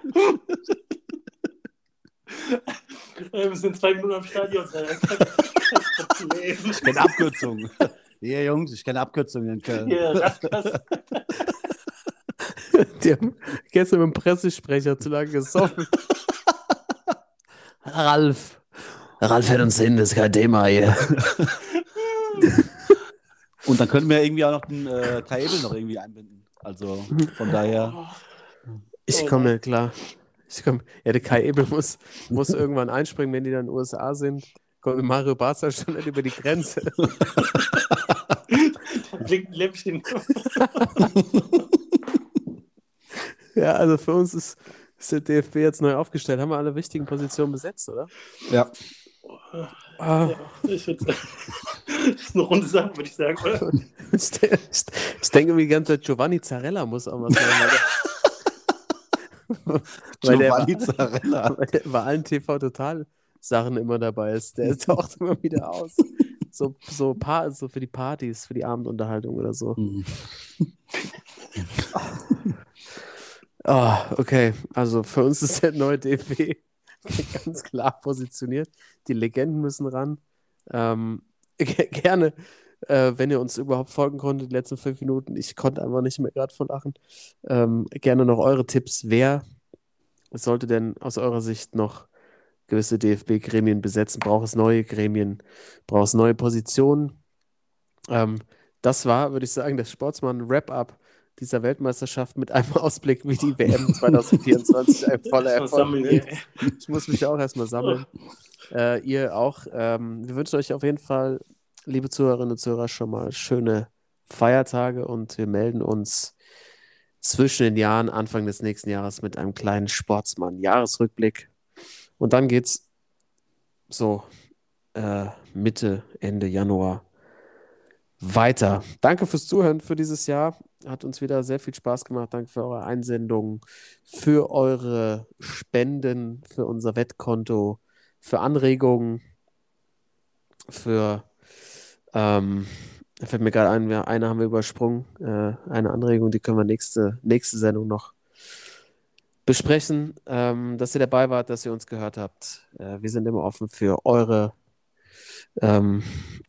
Äh, Wir sind zwei Minuten am Stadion. sein. Kein Ja, Jungs, ich kenne Abkürzungen in Köln. Hier, Raskas. Die haben gestern mit dem Pressesprecher zu lange gesoffen. Ralf. Ralf fährt uns hin, das ist kein Thema hier. Und dann könnten wir irgendwie auch noch den äh, Kai Ebel noch irgendwie einbinden. Also von daher. Ich komme klar. Ich komm, ja, der Kai Ebel muss, muss irgendwann einspringen, wenn die dann in den USA sind. Kommt Mario Barca schon nicht über die Grenze. Da blinkt ein Lämpchen. Ja, also für uns ist, ist der DFB jetzt neu aufgestellt. Haben wir alle wichtigen Positionen besetzt, oder? Ja. Ah, Ich würde sagen, das ist eine runde Sache, würde ich sagen, oder? ich, ich, ich denke mir die ganze Zeit, Giovanni Zarella muss auch was machen. Weil der, weil der, Giovanni bei, Zarella. weil der bei allen TV-Total-Sachen immer dabei ist. Der taucht immer wieder aus. So, so, pa so für die Partys, für die Abendunterhaltung oder so. Mhm. Ah, okay. Also für uns ist der neue DFB ganz klar positioniert. Die Legenden müssen ran. Ähm, ge- gerne, äh, wenn ihr uns überhaupt folgen konntet, die letzten fünf Minuten. Ich konnte einfach nicht mehr gerade vor lachen. Ähm, gerne noch eure Tipps. Wer sollte denn aus eurer Sicht noch gewisse DFB-Gremien besetzen? Braucht es neue Gremien? Braucht es neue Positionen? Ähm, das war, würde ich sagen, das Sportsmann-Wrap-up dieser Weltmeisterschaft mit einem Ausblick, wie die WM 2024 ein voller Erfolg wird. Ich muss mich auch erstmal sammeln. Äh, ihr auch. Ähm, wir wünschen euch auf jeden Fall, liebe Zuhörerinnen und Zuhörer, schon mal schöne Feiertage und wir melden uns zwischen den Jahren, Anfang des nächsten Jahres, mit einem kleinen Sportsmann-Jahresrückblick. Und dann geht's so äh, Mitte, Ende Januar weiter. Danke fürs Zuhören für dieses Jahr. Hat uns wieder sehr viel Spaß gemacht. Danke für eure Einsendungen, für eure Spenden, für unser Wettkonto, für Anregungen, für, ähm, da fällt mir gerade ein, wir, eine haben wir übersprungen, äh, eine Anregung, die können wir nächste, nächste Sendung noch besprechen. Ähm, dass ihr dabei wart, dass ihr uns gehört habt. Äh, wir sind immer offen für eure ähm,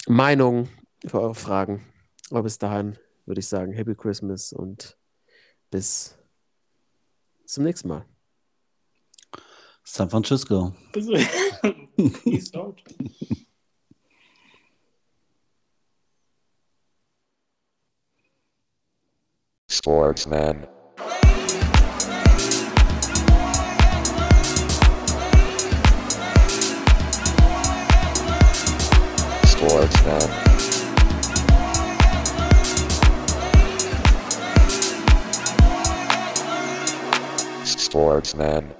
Meinung, für eure Fragen. Aber bis dahin würde ich sagen, Happy Christmas und bis zum nächsten Mal. San Francisco. Peace out. Sportsman. Sportsman. Sportsman.